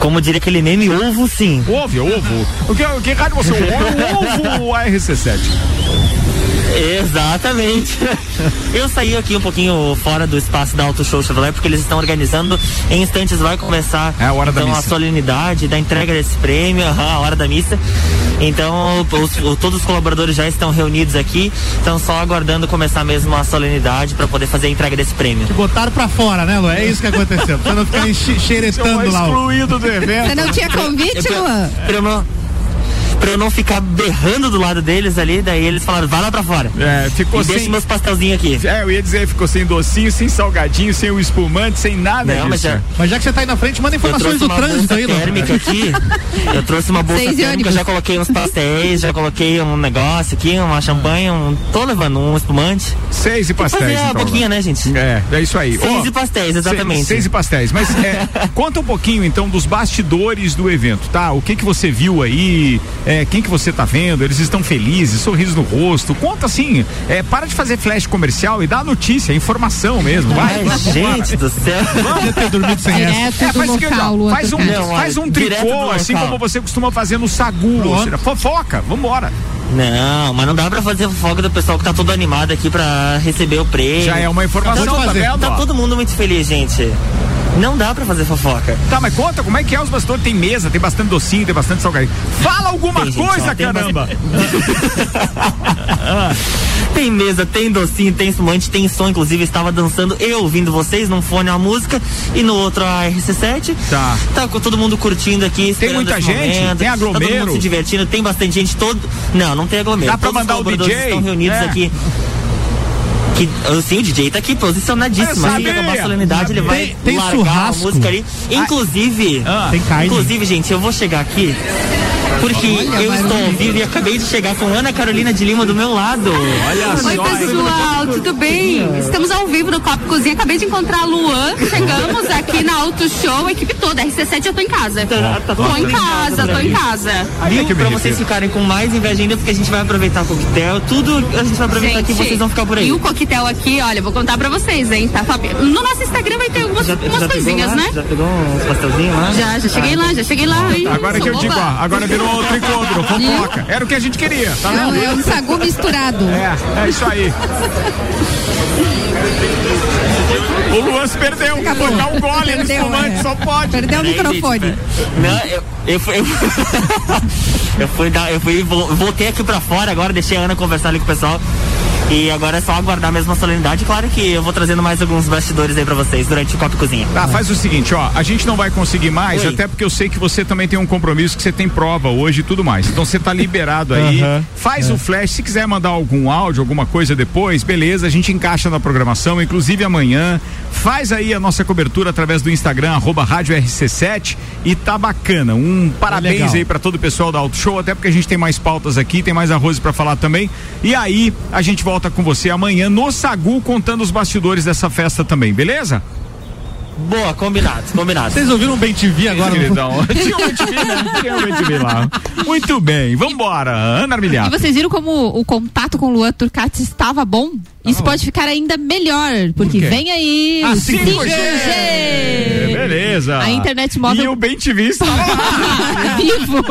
Como diria aquele meme, ovo sim. Ouve, ovo. O que, o que rádio você ouve? O [laughs] ovo ou a RC7? Exatamente. [laughs] Eu saí aqui um pouquinho fora do espaço da Auto Show Chevrolet porque eles estão organizando. Em instantes vai começar É a hora da então, a missa. solenidade da entrega desse prêmio, [laughs] a hora da missa. Então os- o- todos os colaboradores já estão reunidos aqui, estão só aguardando começar mesmo a solenidade para poder fazer a entrega desse prêmio. Botaram pra fora, né, Lu? É isso que aconteceu. Pra não ficar [laughs] xeretando lá. o- excluído do evento. Você não tinha convite, Luan? Primo- pra eu não ficar berrando do lado deles ali, daí eles falaram, vai lá pra fora. É, ficou e sem. deixa meus pastelzinhos aqui. É, eu ia dizer, ficou sem docinho, sem salgadinho, sem o espumante, sem nada Não, mas disso. já- Mas já que você tá aí na frente, manda informações do trânsito aí, térmica aqui. Eu trouxe uma bolsa Seis térmica, já coloquei uns pastéis, já coloquei um negócio aqui, uma champanhe, um, tô levando um espumante. Seis e pastéis. fazer a então, boquinha, né, gente? É, é isso aí. Seis Ó, e pastéis, exatamente. Seis, seis e pastéis. Mas é, [laughs] conta um pouquinho então dos bastidores do evento, tá? O que que você viu aí? É, quem que você tá vendo? Eles estão felizes, sorriso no rosto. Conta assim, é, para de fazer flash comercial e dá a notícia, informação mesmo. Vai, Ai, gente do céu. Podia ter dormido sem essa. É, faz, que, local, Luan faz um. Não, faz um tricô, assim como você costuma fazer no Sagu. Pronto. Fofoca, vambora. Não, mas não dá pra fazer fofoca do pessoal que tá todo animado aqui pra receber o prêmio. Já é uma informação, tá, tá Tá todo mundo muito feliz, gente. Não dá pra fazer fofoca. Tá, mas conta como é que é os bastidores. Tem mesa, tem bastante docinho, tem bastante salgadinho. Fala alguma Tem, gente, coisa, ó, tem caramba. [laughs] Tem mesa, tem docinho, tem espumante, tem som. Inclusive, estava dançando eu ouvindo vocês num fone a música e no outro a RC7. Tá. Tá com todo mundo curtindo aqui. esperando muita gente? momento. Tem Tá todo aglomero? mundo se divertindo, tem bastante gente. Todo... Não, não tem aglomero. Dá pra Todos os mandar o colaboradores DJ? estão reunidos É. aqui. Que, sim, o DJ tá aqui posicionadíssimo. Eu Assim sabia. que acabar a solenidade, ele vai Tem- tem largar a música ali. Inclusive, Ah. Inclusive, gente, eu vou chegar aqui porque eu estou ao vivo e acabei de chegar com Ana Carolina de Lima do meu lado. Olha Oi, só. pessoal, tudo bem? Estamos ao vivo no Copo Cozinha. Acabei de encontrar a Luan. Chegamos aqui na Auto Show, a equipe toda. RC7, eu tô em casa. Tá- tá Tô tudo em casa, tô em casa. Viu? que me Pra vocês refiro. ficarem com mais inveja ainda, porque a gente vai aproveitar o coquetel, tudo a gente vai aproveitar aqui e vocês vão ficar por aí. E o coquetel aqui, olha, vou contar pra vocês, hein? Tá top. No nosso Instagram vai ter algumas Já, umas já coisinhas, lá? né? Já pegou uns pastelzinhos lá? Já, já cheguei lá, já cheguei lá. hein? Agora que eu digo, ó, agora virou o tricô, virou fofoca. Era o que a gente queria, tá Não, vendo? é um sagu misturado. É, é isso aí. O Luan se perdeu, acabou de dar um gole no Perdeu, espumante, é. só pode. Perdeu o microfone. Não, eu, eu fui. Eu, [laughs] eu fui dar, eu fui, vol- voltei aqui pra fora agora, deixei a Ana conversar ali com o pessoal. E agora é só aguardar mesmo a solenidade. Claro que eu vou trazendo mais alguns bastidores aí pra vocês durante o Copo e Cozinha. Tá, faz o seguinte, ó, a gente não vai conseguir mais, Oi. até porque eu sei que você também tem um compromisso, que você tem prova hoje e tudo mais. Então você tá liberado aí, [laughs] Aham. faz o flash, se quiser mandar algum áudio, alguma coisa depois, beleza, a gente encaixa na programação, inclusive amanhã, faz aí a nossa cobertura através do Instagram, arroba rádio RC7 e tá bacana, um parabéns legal. aí pra todo o pessoal da Auto Show, até porque a gente tem mais pautas aqui, tem mais arroz pra falar também, e aí a gente volta com você amanhã no Sagu, contando os bastidores dessa festa também, beleza? Boa, combinado, combinado. Vocês ouviram um Bem TV agora? Queridão. Tinha um BTV, né? Tinha um BTV lá. Muito bem, vambora. Ana E Armilhar. vocês viram como o contato com o Luan Turcati estava bom? Isso pode ficar ainda melhor, porque quê? vem aí Ah, 5G. Beleza. A internet móvel- E o Bem TV estava lá. [laughs] Vivo.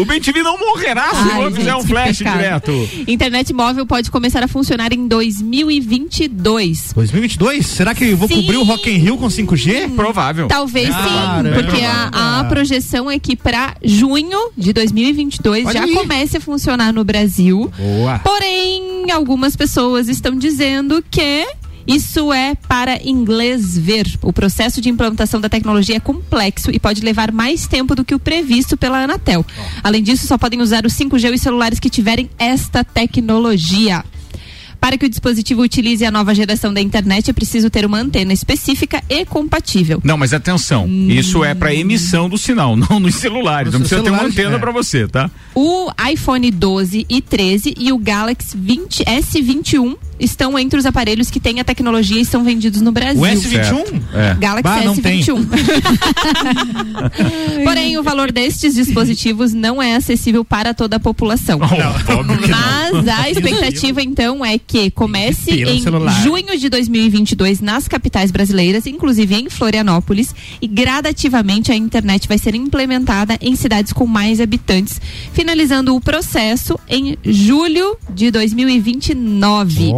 O Bem TV não morrerá se o Ai, fizer gente, um que flash pecado. direto. Internet móvel pode começar a funcionar em 2022. 2022? Será que eu vou Sim. cobrir o Rock in Rio com 5G? Provável. Talvez Caramba. sim, porque a, a projeção é que para junho de 2022 Olha já aí. comece a funcionar no Brasil. Boa. Porém, algumas pessoas estão dizendo que isso é para inglês ver. O processo de implantação da tecnologia é complexo e pode levar mais tempo do que o previsto pela Anatel. Além disso, só podem usar o 5G os celulares que tiverem esta tecnologia. Para que o dispositivo utilize a nova geração da internet, é preciso ter uma antena específica e compatível. Não, mas atenção, isso é para emissão do sinal, [laughs] não nos celulares. Não precisa ter uma antena é. para você, tá? O iPhone 12 e 13 e o Galaxy 20 S21 estão entre os aparelhos que têm a tecnologia e são vendidos no Brasil. O S21? É. Galaxy Bah, não tem. S21. [laughs] Porém, o valor destes dispositivos não é acessível para toda a população. Oh, não. Mas a expectativa então é que comece em celular. junho de 2022 nas capitais brasileiras, inclusive em Florianópolis, e gradativamente a internet vai ser implementada em cidades com mais habitantes, finalizando o processo em julho de 2029.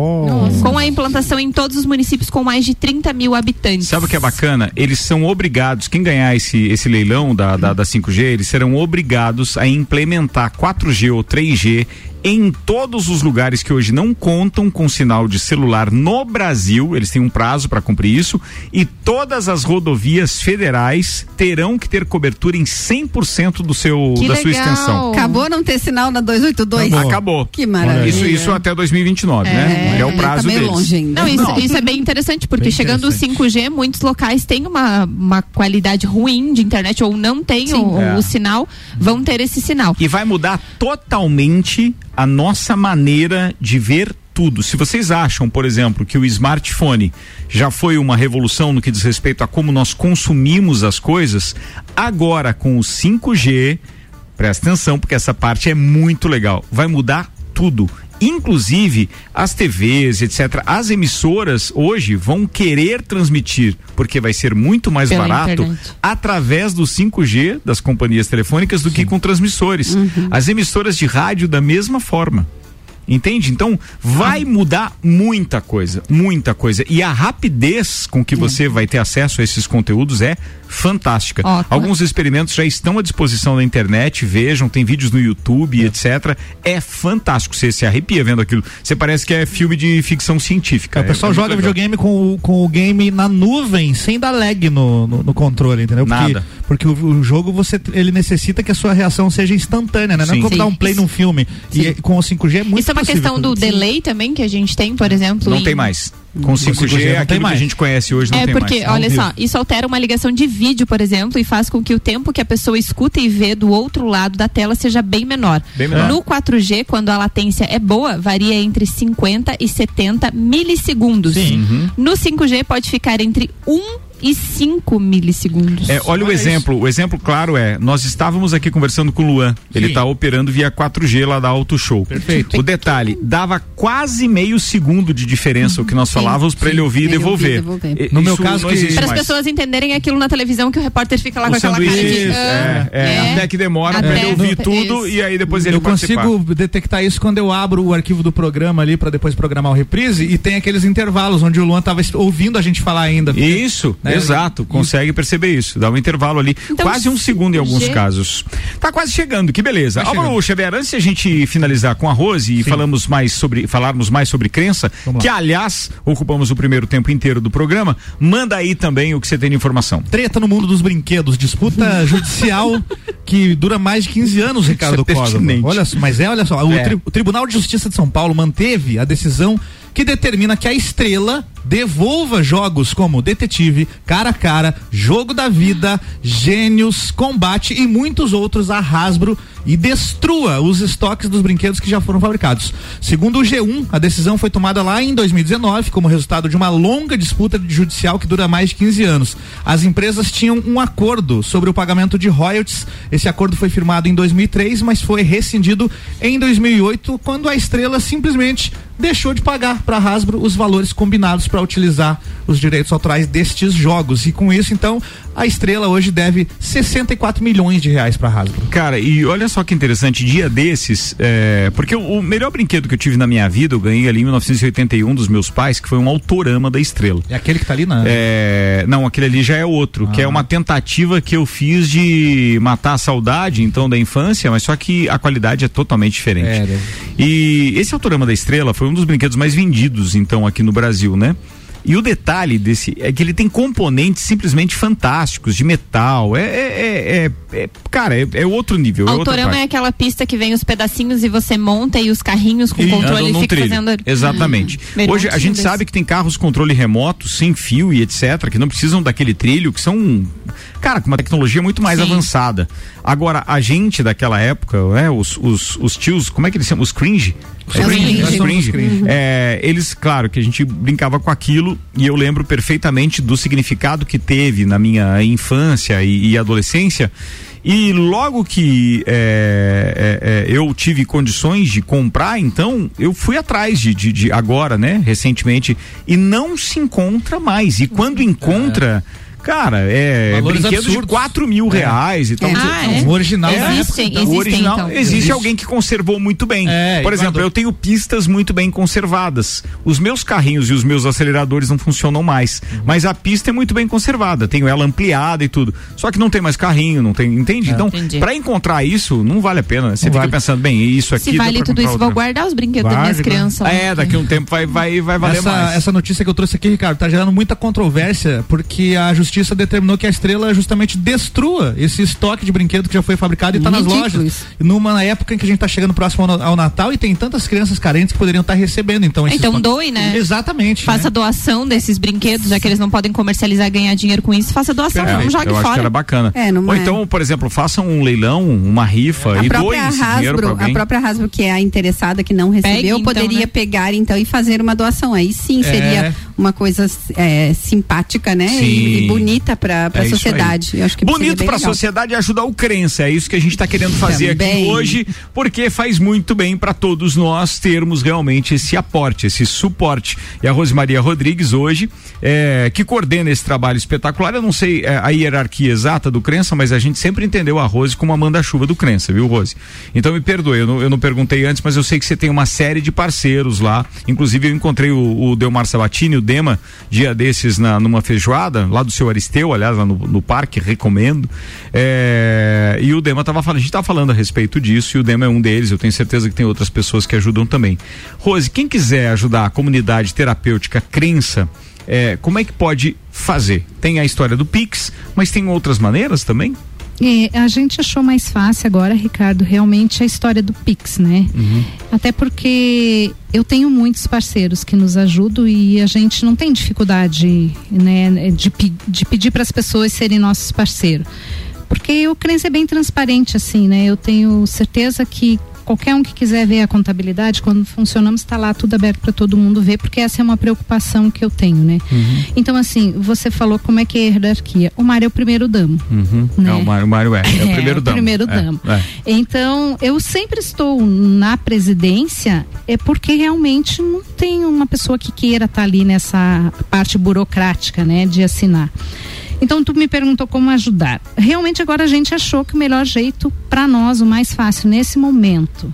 Com a implantação em todos os municípios com mais de 30 mil habitantes. Sabe o que é bacana? Eles são obrigados, quem ganhar esse, esse leilão da, da, da 5G, eles serão obrigados a implementar 4G ou 3G em todos os lugares que hoje não contam com sinal de celular no Brasil, eles têm um prazo para cumprir isso, e todas as rodovias federais terão que ter cobertura em 100% do seu Que da sua legal. extensão. Acabou não ter sinal na 282? Acabou. Que maravilha. Isso, isso até 2029, né? É o prazo tá meio deles. longe ainda. Não, isso, Não. isso é bem interessante, porque Bem chegando o 5G, muitos locais têm uma, uma qualidade ruim de internet ou não tem o, É. o sinal, vão ter esse sinal. E vai mudar totalmente a nossa maneira de ver tudo. Se vocês acham, por exemplo, que o smartphone já foi uma revolução no que diz respeito a como nós consumimos as coisas, agora com o 5G, presta atenção porque essa parte é muito legal. Vai mudar tudo. Inclusive as TVs, etc. As emissoras hoje vão querer transmitir, porque vai ser muito mais Pela barato internet. através do 5G das companhias telefônicas do que com transmissores. As emissoras de rádio da mesma forma. Entende? Então vai mudar muita coisa, muita coisa. E a rapidez com que você vai ter acesso a esses conteúdos é fantástica. Alguns experimentos já estão à disposição na internet, vejam, tem vídeos no YouTube, etc. É fantástico. Você se arrepia vendo aquilo. Você parece que é filme de ficção científica. O pessoal É- é joga videogame com, o- com o game na nuvem, sem dar lag no, no, no controle, entendeu? Porque, Nada. Porque o, o jogo você ele necessita que a sua reação seja instantânea, né? Não é Sim. como Sim. dar um play num filme. E com o 5G é muito Isso é uma questão do delay também que a gente tem, por exemplo. Não em- tem mais. Com 5G, não tem aquilo que a mais. gente conhece hoje não é tem porque, mais. olha só, isso altera uma ligação de vídeo, por exemplo, e faz com que o tempo que a pessoa escuta e vê do outro lado da tela seja bem menor. Bem menor. No 4G, quando a latência é boa, varia entre 50 e 70 milissegundos. Uhum. No 5G pode ficar entre 1 e 5 milissegundos. É, olha, o exemplo, o exemplo claro é, nós estávamos aqui conversando com o Luan, ele está operando via 4G lá da Auto Show. Perfeito. O detalhe, dava quase meio segundo de diferença o que nós falávamos para ele ouvir e devolver. E- No meu isso caso não que- existe Para as pessoas entenderem aquilo na televisão que o repórter fica lá O com aquela cara de. sanduíche, "Ah", é, é, né? até que demora Até- para ele ouvir Isso. tudo e aí depois ele eu participar. consigo detectar isso quando eu abro o arquivo do programa ali pra depois programar o reprise e tem aqueles intervalos onde o Luan tava es- ouvindo a gente falar ainda. Isso, Né? Exato, consegue perceber isso, dá um intervalo ali, Então, quase um segundo em alguns G- casos. Tá quase chegando, que beleza. Tá Álvaro Xavier, antes de a gente finalizar com a Rose e falamos mais sobre, falarmos mais sobre crença, Vamos lá. que aliás, ocupamos o primeiro tempo inteiro do programa, manda aí também o que você tem de informação. Treta no mundo dos brinquedos, disputa [laughs] judicial que dura mais de 15 anos, Ricardo Isso é pertinente. Olha, só, mas é, olha só, o, É. tri- o Tribunal de Justiça de São Paulo manteve a decisão que determina que a estrela devolva jogos como Detetive, Cara a Cara, Jogo da Vida, Gênios, Combate e muitos outros a Hasbro e destrua os estoques dos brinquedos que já foram fabricados. Segundo o G1, a decisão foi tomada lá em 2019 como resultado de uma longa disputa judicial que dura mais de 15 anos. As empresas tinham um acordo sobre o pagamento de royalties. Esse acordo foi firmado em 2003, mas foi rescindido em 2008, quando a Estrela simplesmente deixou de pagar para a Hasbro os valores combinados para utilizar os direitos autorais destes jogos. E com isso, então, a Estrela hoje deve 64 milhões de reais para Hasbro. Cara, e olha só que interessante, dia desses, é, porque o, o melhor brinquedo que eu tive na minha vida, eu ganhei ali em 1981 dos meus pais, que foi um autorama da estrela. É aquele que tá ali na. É, não, aquele ali já é outro, que é uma tentativa que eu fiz de matar a saudade, então, da infância, mas só que a qualidade é totalmente diferente. É, deve- E esse Autorama da Estrela foi um dos brinquedos mais vendidos, então, aqui no Brasil, né? E o detalhe desse é que ele tem componentes simplesmente fantásticos, de metal. É, é, é- é- é- cara, é, é outro nível. é Autorama parte. é aquela pista que vem os pedacinhos e você monta e os carrinhos com E controle e fica trilho. fazendo. Exatamente. Hum, Hoje a gente desse. sabe que tem carros controle remoto, sem fio e etc, que não precisam daquele trilho, que são, cara, com uma tecnologia muito mais avançada. Agora, a gente daquela época, né, os, os, os tios, como é que eles chamam? Os cringe? É, os cringe. É, eles, claro, que a gente brincava com aquilo e eu lembro perfeitamente do significado que teve na minha infância e, e adolescência. E logo que é, é, é, eu tive condições de comprar, então eu fui atrás de, de, de agora, né, recentemente, e não se encontra mais. E quando encontra. Cara, é Valores brinquedo de absurdos. 4 mil É. reais. Então, Ah, é? O original da Existem, época, o existem, original, então. existe, Existe. alguém que conservou muito bem. É, Por e exemplo, quando- eu tenho pistas muito bem conservadas. Os meus carrinhos e os meus aceleradores não funcionam mais, Uhum. mas a pista é muito bem conservada. Tenho ela ampliada e tudo. Só que não tem mais carrinho, não tem, entende? É. Então, Entendi. para encontrar isso, não vale a pena. Você Não fica vale. pensando, bem, isso aqui Se vale tudo isso, vou outra. guardar os brinquedos das minhas crianças. lá. É, daqui a um tempo vai, vai, vai valer essa, mais. essa notícia que eu trouxe aqui, Ricardo, tá gerando muita controvérsia, porque a justiça determinou que a estrela justamente destrua esse estoque de brinquedo que já foi fabricado e tá nas lojas. isso. Numa época em que a gente tá chegando próximo ao, ao Natal e tem tantas crianças carentes que poderiam estar recebendo, então esse Então estoque- doe, né? Exatamente. Faça né? doação desses brinquedos, já que eles não podem comercializar e ganhar dinheiro com isso. Faça doação, É, não jogue eu acho que fora. era bacana. É, não Ou é. então, por exemplo, façam um leilão, uma rifa A e própria, esse dinheiro pra Hasbro, a própria Hasbro, que é a interessada que não recebeu, Pegue, então, poderia né? pegar então e fazer uma doação. Aí sim É. seria uma coisa é, simpática, né? Sim. E, e bonita para É a isso sociedade. acho que Bonito pra legal. sociedade e ajudar o crença. É isso que a gente tá querendo fazer aqui Também. hoje, porque faz muito bem para todos nós termos realmente esse aporte, esse suporte. E a Rosemaria Rodrigues hoje, é, que coordena esse trabalho espetacular. Eu não sei é, a hierarquia exata do crença, mas a gente sempre entendeu a Rose como a manda-chuva do crença, viu, Rose? Então me perdoe, eu não, eu não perguntei antes, mas eu sei que você tem uma série de parceiros lá. Inclusive, eu encontrei o, o Delmar Sabatini, o Dema, dia desses na, numa feijoada, lá do seu Aristeu, aliás, lá no, no parque, recomendo. É, e o Dema tava falando, a gente tava falando a respeito disso, e o Dema é um deles, eu tenho certeza que tem outras pessoas que ajudam também. Rose, quem quiser ajudar a comunidade terapêutica crença, é, como é que pode fazer? Tem a história do Pix, mas tem outras maneiras também? É, a gente achou mais fácil agora, Ricardo, realmente a história do Pix, né? Até porque eu tenho muitos parceiros que nos ajudam e a gente não tem dificuldade, né, de, de pedir para as pessoas serem nossos parceiros. Porque o Crença é bem transparente, assim, né? Eu tenho certeza que qualquer um que quiser ver a contabilidade, quando funcionamos, está lá tudo aberto para todo mundo ver, porque essa é uma preocupação que eu tenho, né? Então, assim, você falou como é que é a hierarquia. O Mário é o primeiro damo. Uhum. Né? É, o Mário, o Mário é, é o [laughs] primeiro damo. primeiro É, damo. é. Então, eu sempre estou na presidência, é porque realmente não tem uma pessoa que queira estar ali nessa parte burocrática, né, de assinar. Então, tu me perguntou como ajudar. Realmente, agora a gente achou que o melhor jeito para nós, o mais fácil nesse momento,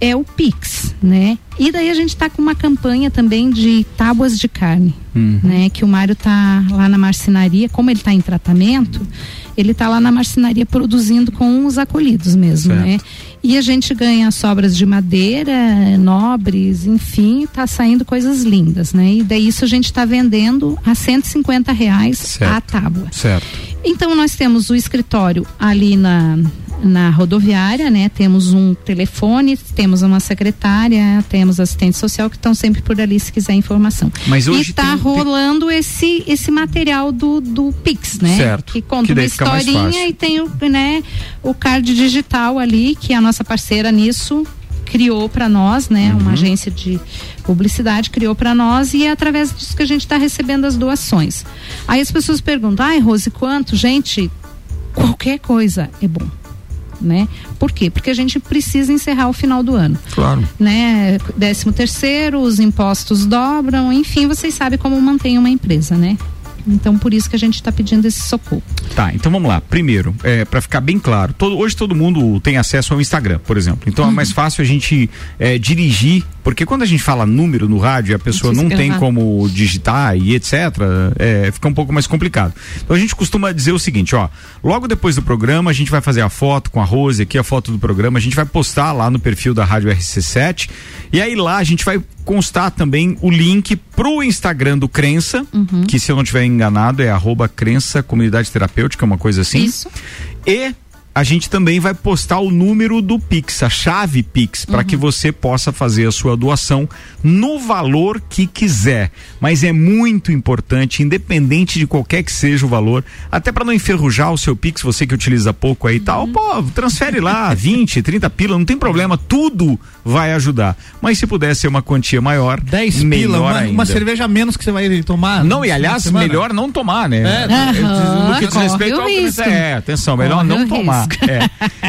é o Pix, né? E daí a gente está com uma campanha também de tábuas de carne, Uhum. né? Que o Mário tá lá na marcenaria, como ele está em tratamento, ele tá lá na marcenaria produzindo com os acolhidos mesmo, Certo. né? E a gente ganha sobras de madeira, nobres, enfim, tá saindo coisas lindas, né? E daí isso a gente está vendendo a 150 reais Certo. a tábua. Certo. Então nós temos o escritório ali na, na rodoviária, né? Temos um telefone, temos uma secretária, temos assistente social que estão sempre por ali se quiser informação. Mas hoje e tá tem- rolando esse esse material do, do Pix, né? Certo. Que conta Que uma historinha e tem o, né, o card digital ali, que a nossa parceira nisso criou para nós, né? Uhum. Uma agência de publicidade criou para nós e é através disso que a gente está recebendo as doações. Aí as pessoas perguntam, ai Rose, quanto? Gente, qualquer coisa é bom. Né? Por quê? Porque a gente precisa encerrar o final do ano Claro. né? Décimo terceiro, os impostos dobram, enfim, vocês sabem como mantém uma empresa, né? Então, por isso que a gente está pedindo esse socorro. Tá, então vamos lá. Primeiro, é, para ficar bem claro, todo- hoje todo mundo tem acesso ao Instagram, por exemplo. Então Uhum. é mais fácil a gente é, dirigir, porque quando a gente fala número no rádio e a pessoa não tem como digitar e etc., é, fica um pouco mais complicado. Então a gente costuma dizer o seguinte, ó, logo depois do programa a gente vai fazer a foto com a Rose aqui, a foto do programa, a gente vai postar lá no perfil da Rádio RC7 e aí lá a gente vai constar também o link pro Instagram do Crença, Uhum. que se eu não tiver enganado é arroba Crença Comunidade Terapêutica, uma coisa assim. Isso. E a gente também vai postar o número do Pix, a chave Pix, para que você possa fazer a sua doação no valor que quiser. Mas é muito importante, independente de qualquer que seja o valor, até para não enferrujar o seu Pix, você que utiliza pouco aí e tal, pô, transfere lá 20, 30 pila, não tem problema, tudo vai ajudar. Mas se puder ser uma quantia maior, 10 melhor pila, uma, ainda. uma cerveja a menos que você vai tomar. Não, e aliás, melhor não tomar, né? É, Aham, no que diz respeito ao risco. É, atenção, melhor Corre não tomar. [laughs] É.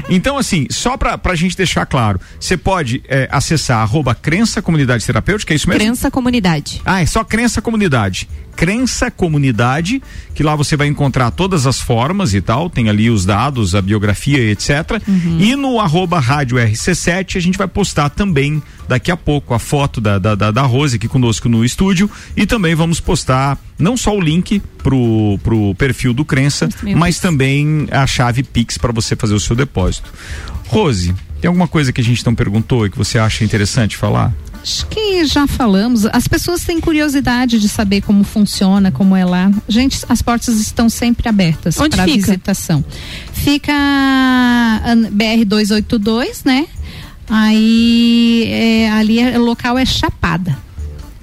Então, assim, só pra, pra gente deixar claro, você pode é, acessar arroba crença comunidade terapêutica, é isso mesmo? Crença comunidade. Ah, é só crença comunidade. Crença Comunidade, que lá você vai encontrar todas as formas e tal, tem ali os dados, a biografia e etc. E no arroba rádio RC7 a gente vai postar também daqui a pouco a foto da, da, da, da Rose aqui conosco no estúdio e também vamos postar não só o link pro, pro perfil do Crença, mas também a chave Pix para você fazer o seu depósito. Rose, tem alguma coisa que a gente não perguntou e que você acha interessante falar? Acho que já falamos. As pessoas têm curiosidade de saber como funciona, como é lá. Gente, as portas estão sempre abertas para visitação. Fica an- BR 282, né? Aí é, ali é- o local é Chapada.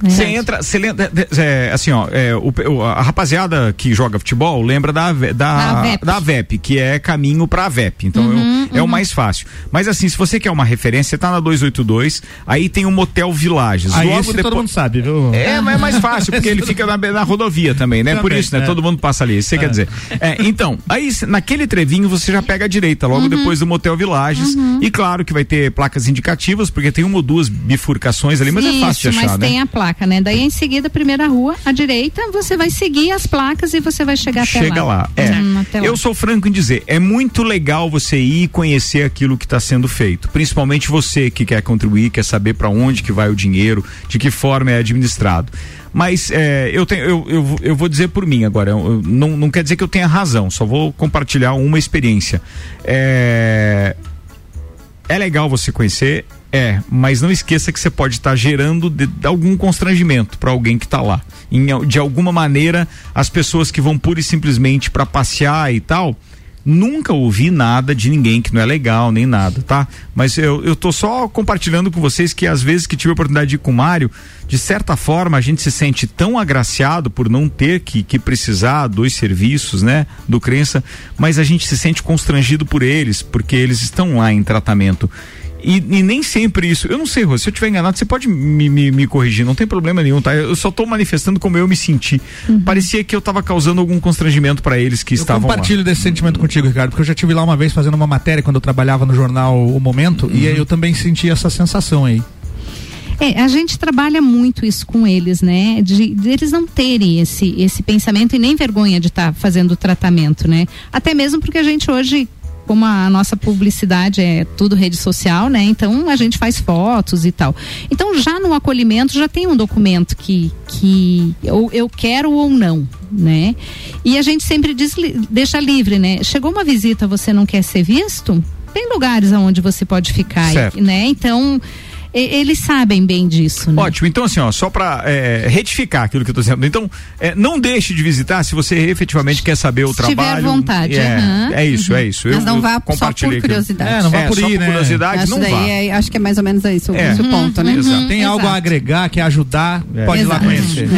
Né? Você entra, você lembra, é, assim, ó, é, o- a rapaziada que joga futebol lembra da, da, Da VEP. da VEP, que é caminho pra VEP. Então Uhum, é, o- é o mais fácil. Mas assim, se você quer uma referência, você tá na 282, aí tem o Motel Villages. Aí Logo esse todo depois- mundo sabe, viu? É, mas é mais fácil, porque ele fica na, na rodovia também, né? Por Também, isso, né? é. Todo mundo passa ali, isso você quer dizer. É, então, aí naquele trevinho você já pega a direita, logo depois do Motel Villages. E claro que vai ter placas indicativas, porque tem uma ou duas bifurcações ali, mas é fácil de Isso, achar, mas né? tem a placa, né? Daí em seguida, primeira rua, à direita, você vai seguir as placas e você vai chegar até Chega lá. É. Uhum, até lá. Eu sou franco em dizer, é muito legal você ir e conhecer aquilo que está sendo feito. Principalmente você que quer contribuir, quer saber para onde que vai o dinheiro, de que forma é administrado. Mas é, eu, tenho, eu, eu, vou- eu vou dizer por mim agora, eu- eu- não, não quer dizer que eu tenha razão, só vou compartilhar uma experiência. É, é legal você conhecer, é, mas não esqueça que você pode estar gerando de- de algum constrangimento para alguém que está lá. Em de alguma maneira, as pessoas que vão pura e simplesmente para passear e tal, nunca ouvi nada de ninguém que não é legal nem nada, tá? Mas eu, eu tô só compartilhando com vocês que às vezes que tive a oportunidade de ir com o Mário, de certa forma a gente se sente tão agraciado por não ter que, que precisar dos serviços, né, do crença, mas a gente se sente constrangido por eles, porque eles estão lá em tratamento. E, e nem sempre isso. Eu não sei, Rô, se eu estiver enganado, você pode me, me, me corrigir, não tem problema nenhum, tá? Eu só tô manifestando como eu me senti. Parecia que eu tava causando algum constrangimento para eles que Eu estavam lá. compartilho desse sentimento contigo, Ricardo, porque eu já tive lá uma vez fazendo uma matéria quando eu trabalhava no jornal O Momento e aí eu também senti essa sensação aí. É, a gente trabalha muito isso com eles, né? De, de eles não terem esse, esse pensamento e nem vergonha de estar fazendo o tratamento, né? Até mesmo porque a gente hoje, como a nossa publicidade é tudo rede social, né? Então a gente faz fotos e tal. Então já no acolhimento já tem um documento que, que eu, eu quero ou não, né? E a gente sempre diz, deixa livre, né? Chegou uma visita, você não quer ser visto? Tem lugares aonde você pode ficar, Certo. né? Então eles sabem bem disso, né? Ótimo, então assim, ó, só para retificar aquilo que eu tô dizendo. Então, é, não deixe de visitar se você efetivamente quer saber o Se tiver trabalho. vontade, É, aham. é isso, é isso. Mas não vá só por curiosidade. É, não vá por só ir, por né? curiosidade, Acho não daí vá. é- acho que é mais ou menos isso, É. esse o ponto, né? Exato. Tem algo a agregar, quer ajudar, pode ir lá Exato. conhecer.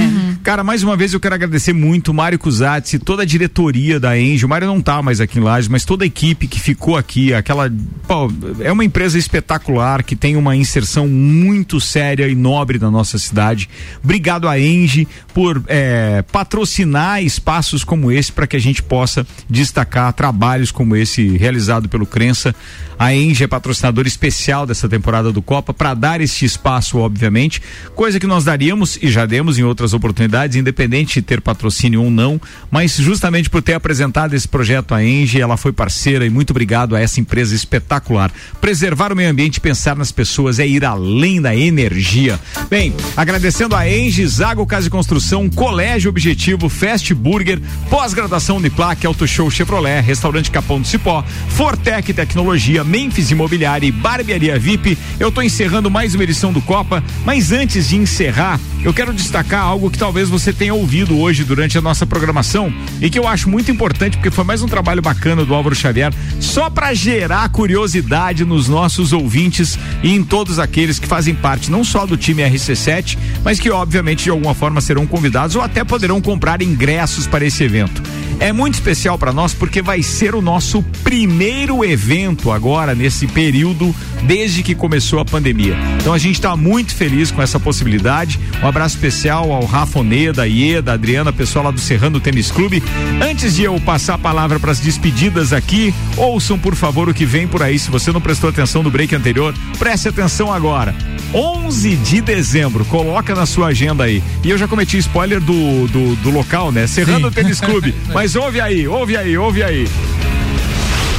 Cara, mais uma vez eu quero agradecer muito o Mário Cusatz e toda a diretoria da Engie. O Mário não tá mais aqui em Lages, mas toda a equipe que ficou aqui, aquela. pô, é uma empresa espetacular que tem uma inserção muito séria e nobre na nossa cidade. Obrigado a Engie por eh, patrocinar espaços como esse para que a gente possa destacar trabalhos como esse realizado pelo Crença. A Engie é patrocinador especial dessa temporada do Copa para dar este espaço, obviamente, coisa que nós daríamos e já demos em outras oportunidades, independente de ter patrocínio ou não, mas justamente por ter apresentado esse projeto à Engie, ela foi parceira e muito obrigado a essa empresa espetacular. Preservar o meio ambiente e pensar nas pessoas é ir além da energia. Bem, agradecendo a Engie, Zago Casa e Construção, Colégio Objetivo, Fast Burger, pós-graduação Uniplac, Auto Show Chevrolet, Restaurante Capão do Cipó, Fortec Tecnologia, Memphis Imobiliária e Barbearia VIP. Eu tô encerrando mais uma edição do Copa, mas antes de encerrar, eu quero destacar algo que talvez você tenha ouvido hoje durante a nossa programação e que eu acho muito importante porque foi mais um trabalho bacana do Álvaro Xavier, só para gerar curiosidade nos nossos ouvintes e em todos aqueles que fazem parte não só do time RC7, mas que obviamente de alguma forma serão convidados ou até poderão comprar ingressos para esse evento. É muito especial para nós porque vai ser o nosso primeiro evento agora nesse período desde que começou a pandemia. Então a gente está muito feliz com essa possibilidade. Um abraço especial ao Rafa Oneda, Ieda, Adriana, pessoal lá do Serrano Tênis Clube. Antes de eu passar a palavra para as despedidas aqui, ouçam por favor o que vem por aí. Se você não prestou atenção no break anterior, preste atenção agora. 11 de dezembro. Coloca na sua agenda aí. E eu já cometi spoiler do, do, do local, né? Serrano Sim. Tênis Clube. [laughs] Mas ouve aí, ouve aí, ouve aí.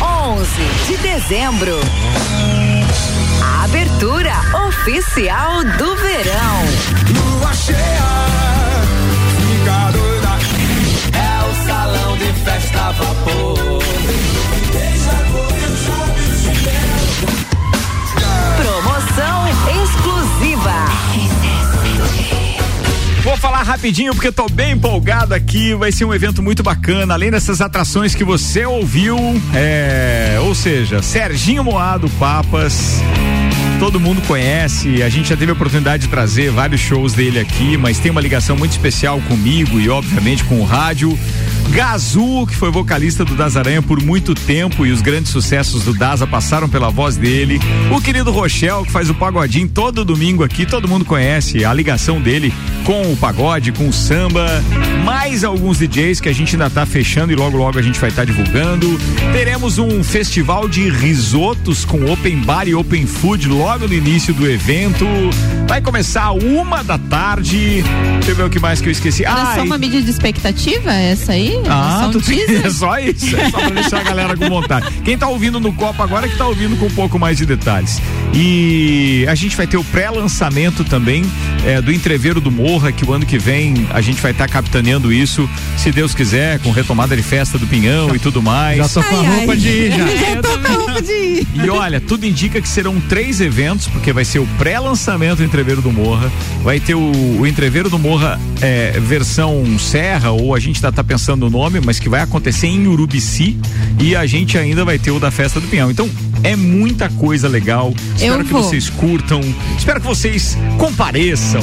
11 de dezembro. Abertura oficial do verão. Lua cheia, fica doida. É o salão de festa vapor. Vou falar rapidinho porque tô bem empolgado aqui. Vai ser um evento muito bacana. Além dessas atrações que você ouviu, é, ou seja, Serginho Moado Papas. Todo mundo conhece, a gente já teve a oportunidade de trazer vários shows dele aqui, mas tem uma ligação muito especial comigo e, obviamente, com o rádio. Gazu, que foi vocalista do Das Aranha por muito tempo e os grandes sucessos do Daza passaram pela voz dele. O querido Rochel, que faz o pagodinho todo domingo aqui, todo mundo conhece a ligação dele com o pagode, com o samba. Mais alguns DJs que a gente ainda tá fechando e logo logo a gente vai estar divulgando. Teremos um festival de risotos com open bar e open food logo no início do evento. Vai começar uma da tarde. Deixa eu ver o que mais que eu esqueci. Era Ah, só uma mídia de expectativa essa aí? Ah, Só um tu tem, [laughs] é só isso, é só pra deixar a galera com vontade. Quem tá ouvindo no copo agora é que tá ouvindo com um pouco mais de detalhes. E a gente vai ter o pré-lançamento também é, do Entreveiro do Morra, que o ano que vem a gente vai estar capitaneando isso, se Deus quiser, com retomada de festa do Pinhão e tudo mais. Já tô com a Ai, roupa ai. de ir, [laughs] já. Já tô com a roupa de ir. E olha, tudo indica que serão três eventos, porque vai ser o pré-lançamento do Entreveiro do Morra, vai ter o, o Entreveiro do Morra é, versão Serra, ou a gente ainda tá pensando no nome, mas que vai acontecer em Urubici, e a gente ainda vai ter o da Festa do Pinhão. Então, é muita coisa legal. Espero Eu que vou. vocês curtam. Espero que vocês compareçam.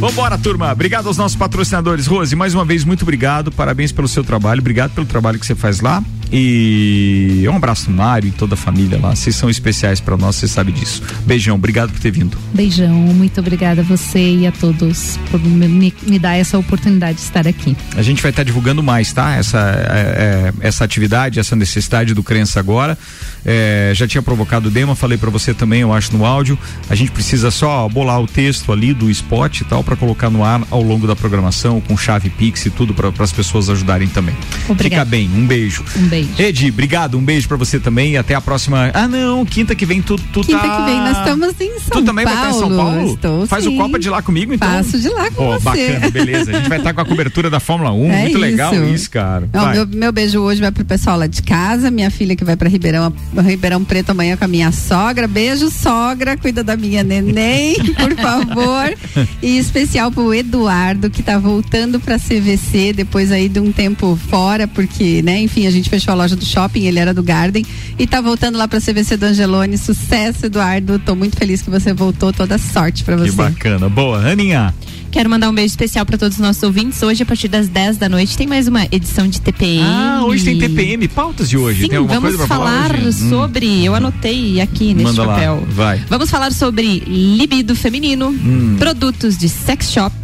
Vambora, turma. Obrigado aos nossos patrocinadores. Rose, mais uma vez, muito obrigado. Parabéns pelo seu trabalho. Obrigado pelo trabalho que você faz lá. E um abraço Mário e toda a família lá. Vocês são especiais pra nós, você sabe disso. Beijão, obrigado por ter vindo. Beijão, muito obrigada a você e a todos por me, me- dar essa oportunidade de estar aqui. A gente vai estar divulgando mais, tá? Essa, é, é, essa atividade, essa necessidade do Crença agora. É, já tinha provocado o Dema, falei pra você também, eu acho, no áudio. A gente precisa só bolar o texto ali do spot e tal pra colocar no ar ao longo da programação, com chave Pix e tudo para as pessoas ajudarem também. Obrigada. Fica bem, um beijo. Um beijo. Edi, obrigado, um beijo pra você também e até a próxima. Ah, não, quinta que vem tu, tu Quinta tá... que vem nós estamos em São Tu também vai estar em São Paulo? Estou, Faz sim. o Copa de lá comigo, então? Faço de lá com Ó, você. bacana, beleza. A gente vai estar com a cobertura da Fórmula 1. [laughs] É Muito legal isso. isso, cara. Não, meu, meu beijo hoje vai pro pessoal lá de casa, minha filha que vai pra Ribeirão, Ribeirão Preto amanhã com a minha sogra. Beijo, sogra, cuida da minha neném, [laughs] por favor. E especial pro Eduardo, que tá voltando pra CVC depois aí de um tempo fora, porque, né, enfim, a gente fechou a loja do shopping, ele era do Garden, e tá voltando lá pra CVC do Angelone. Sucesso, Eduardo. Tô muito feliz que você voltou. Toda sorte pra Que você. bacana. Boa, Aninha. Quero mandar um beijo especial para todos os nossos ouvintes. Hoje, a partir das 10 da noite, tem mais uma edição de TPM. Ah, hoje tem TPM. Pautas de hoje. Sim, tem alguma vamos coisa pra falar falar? Hum. sobre. Eu anotei aqui neste Manda lá, papel. vai. Vamos falar sobre libido feminino, Hum. produtos de sex shop.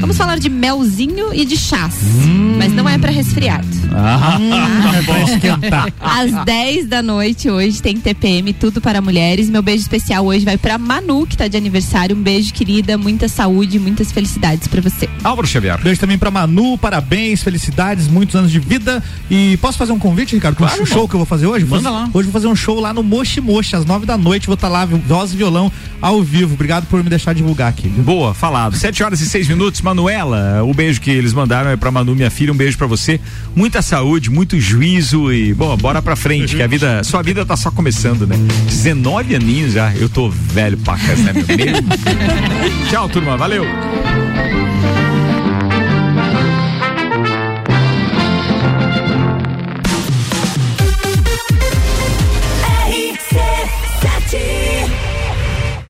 Vamos falar de melzinho e de chás. Hum. Mas não é para resfriado. Ah, [laughs] é pra esquentar. [laughs] Às 10 da noite hoje tem TPM, tudo para mulheres. Meu beijo especial hoje vai pra Manu, que tá de aniversário. Um beijo, querida. Muita saúde, muitas felicidades pra você. Álvaro Xavier. Beijo também pra Manu, parabéns, felicidades, muitos anos de vida. E posso fazer um convite, Ricardo, com Claro, o show que eu vou fazer hoje? Manda Vou- lá. Hoje eu vou fazer um show lá no Mochi Mochi, às nove da noite. Vou estar lá, voz e violão ao vivo. Obrigado por me deixar divulgar aqui. viu? Boa, falado. Sete horas e seis minutos. Manuela, o beijo que eles mandaram é pra Manu, minha filha. Um beijo pra você. Muita saúde, muito juízo e, bom, bora pra frente, que a vida, sua vida tá só começando, né? 19 aninhos já. Eu tô velho pra casa, né, meu? Meu- [laughs] Tchau, turma. Valeu.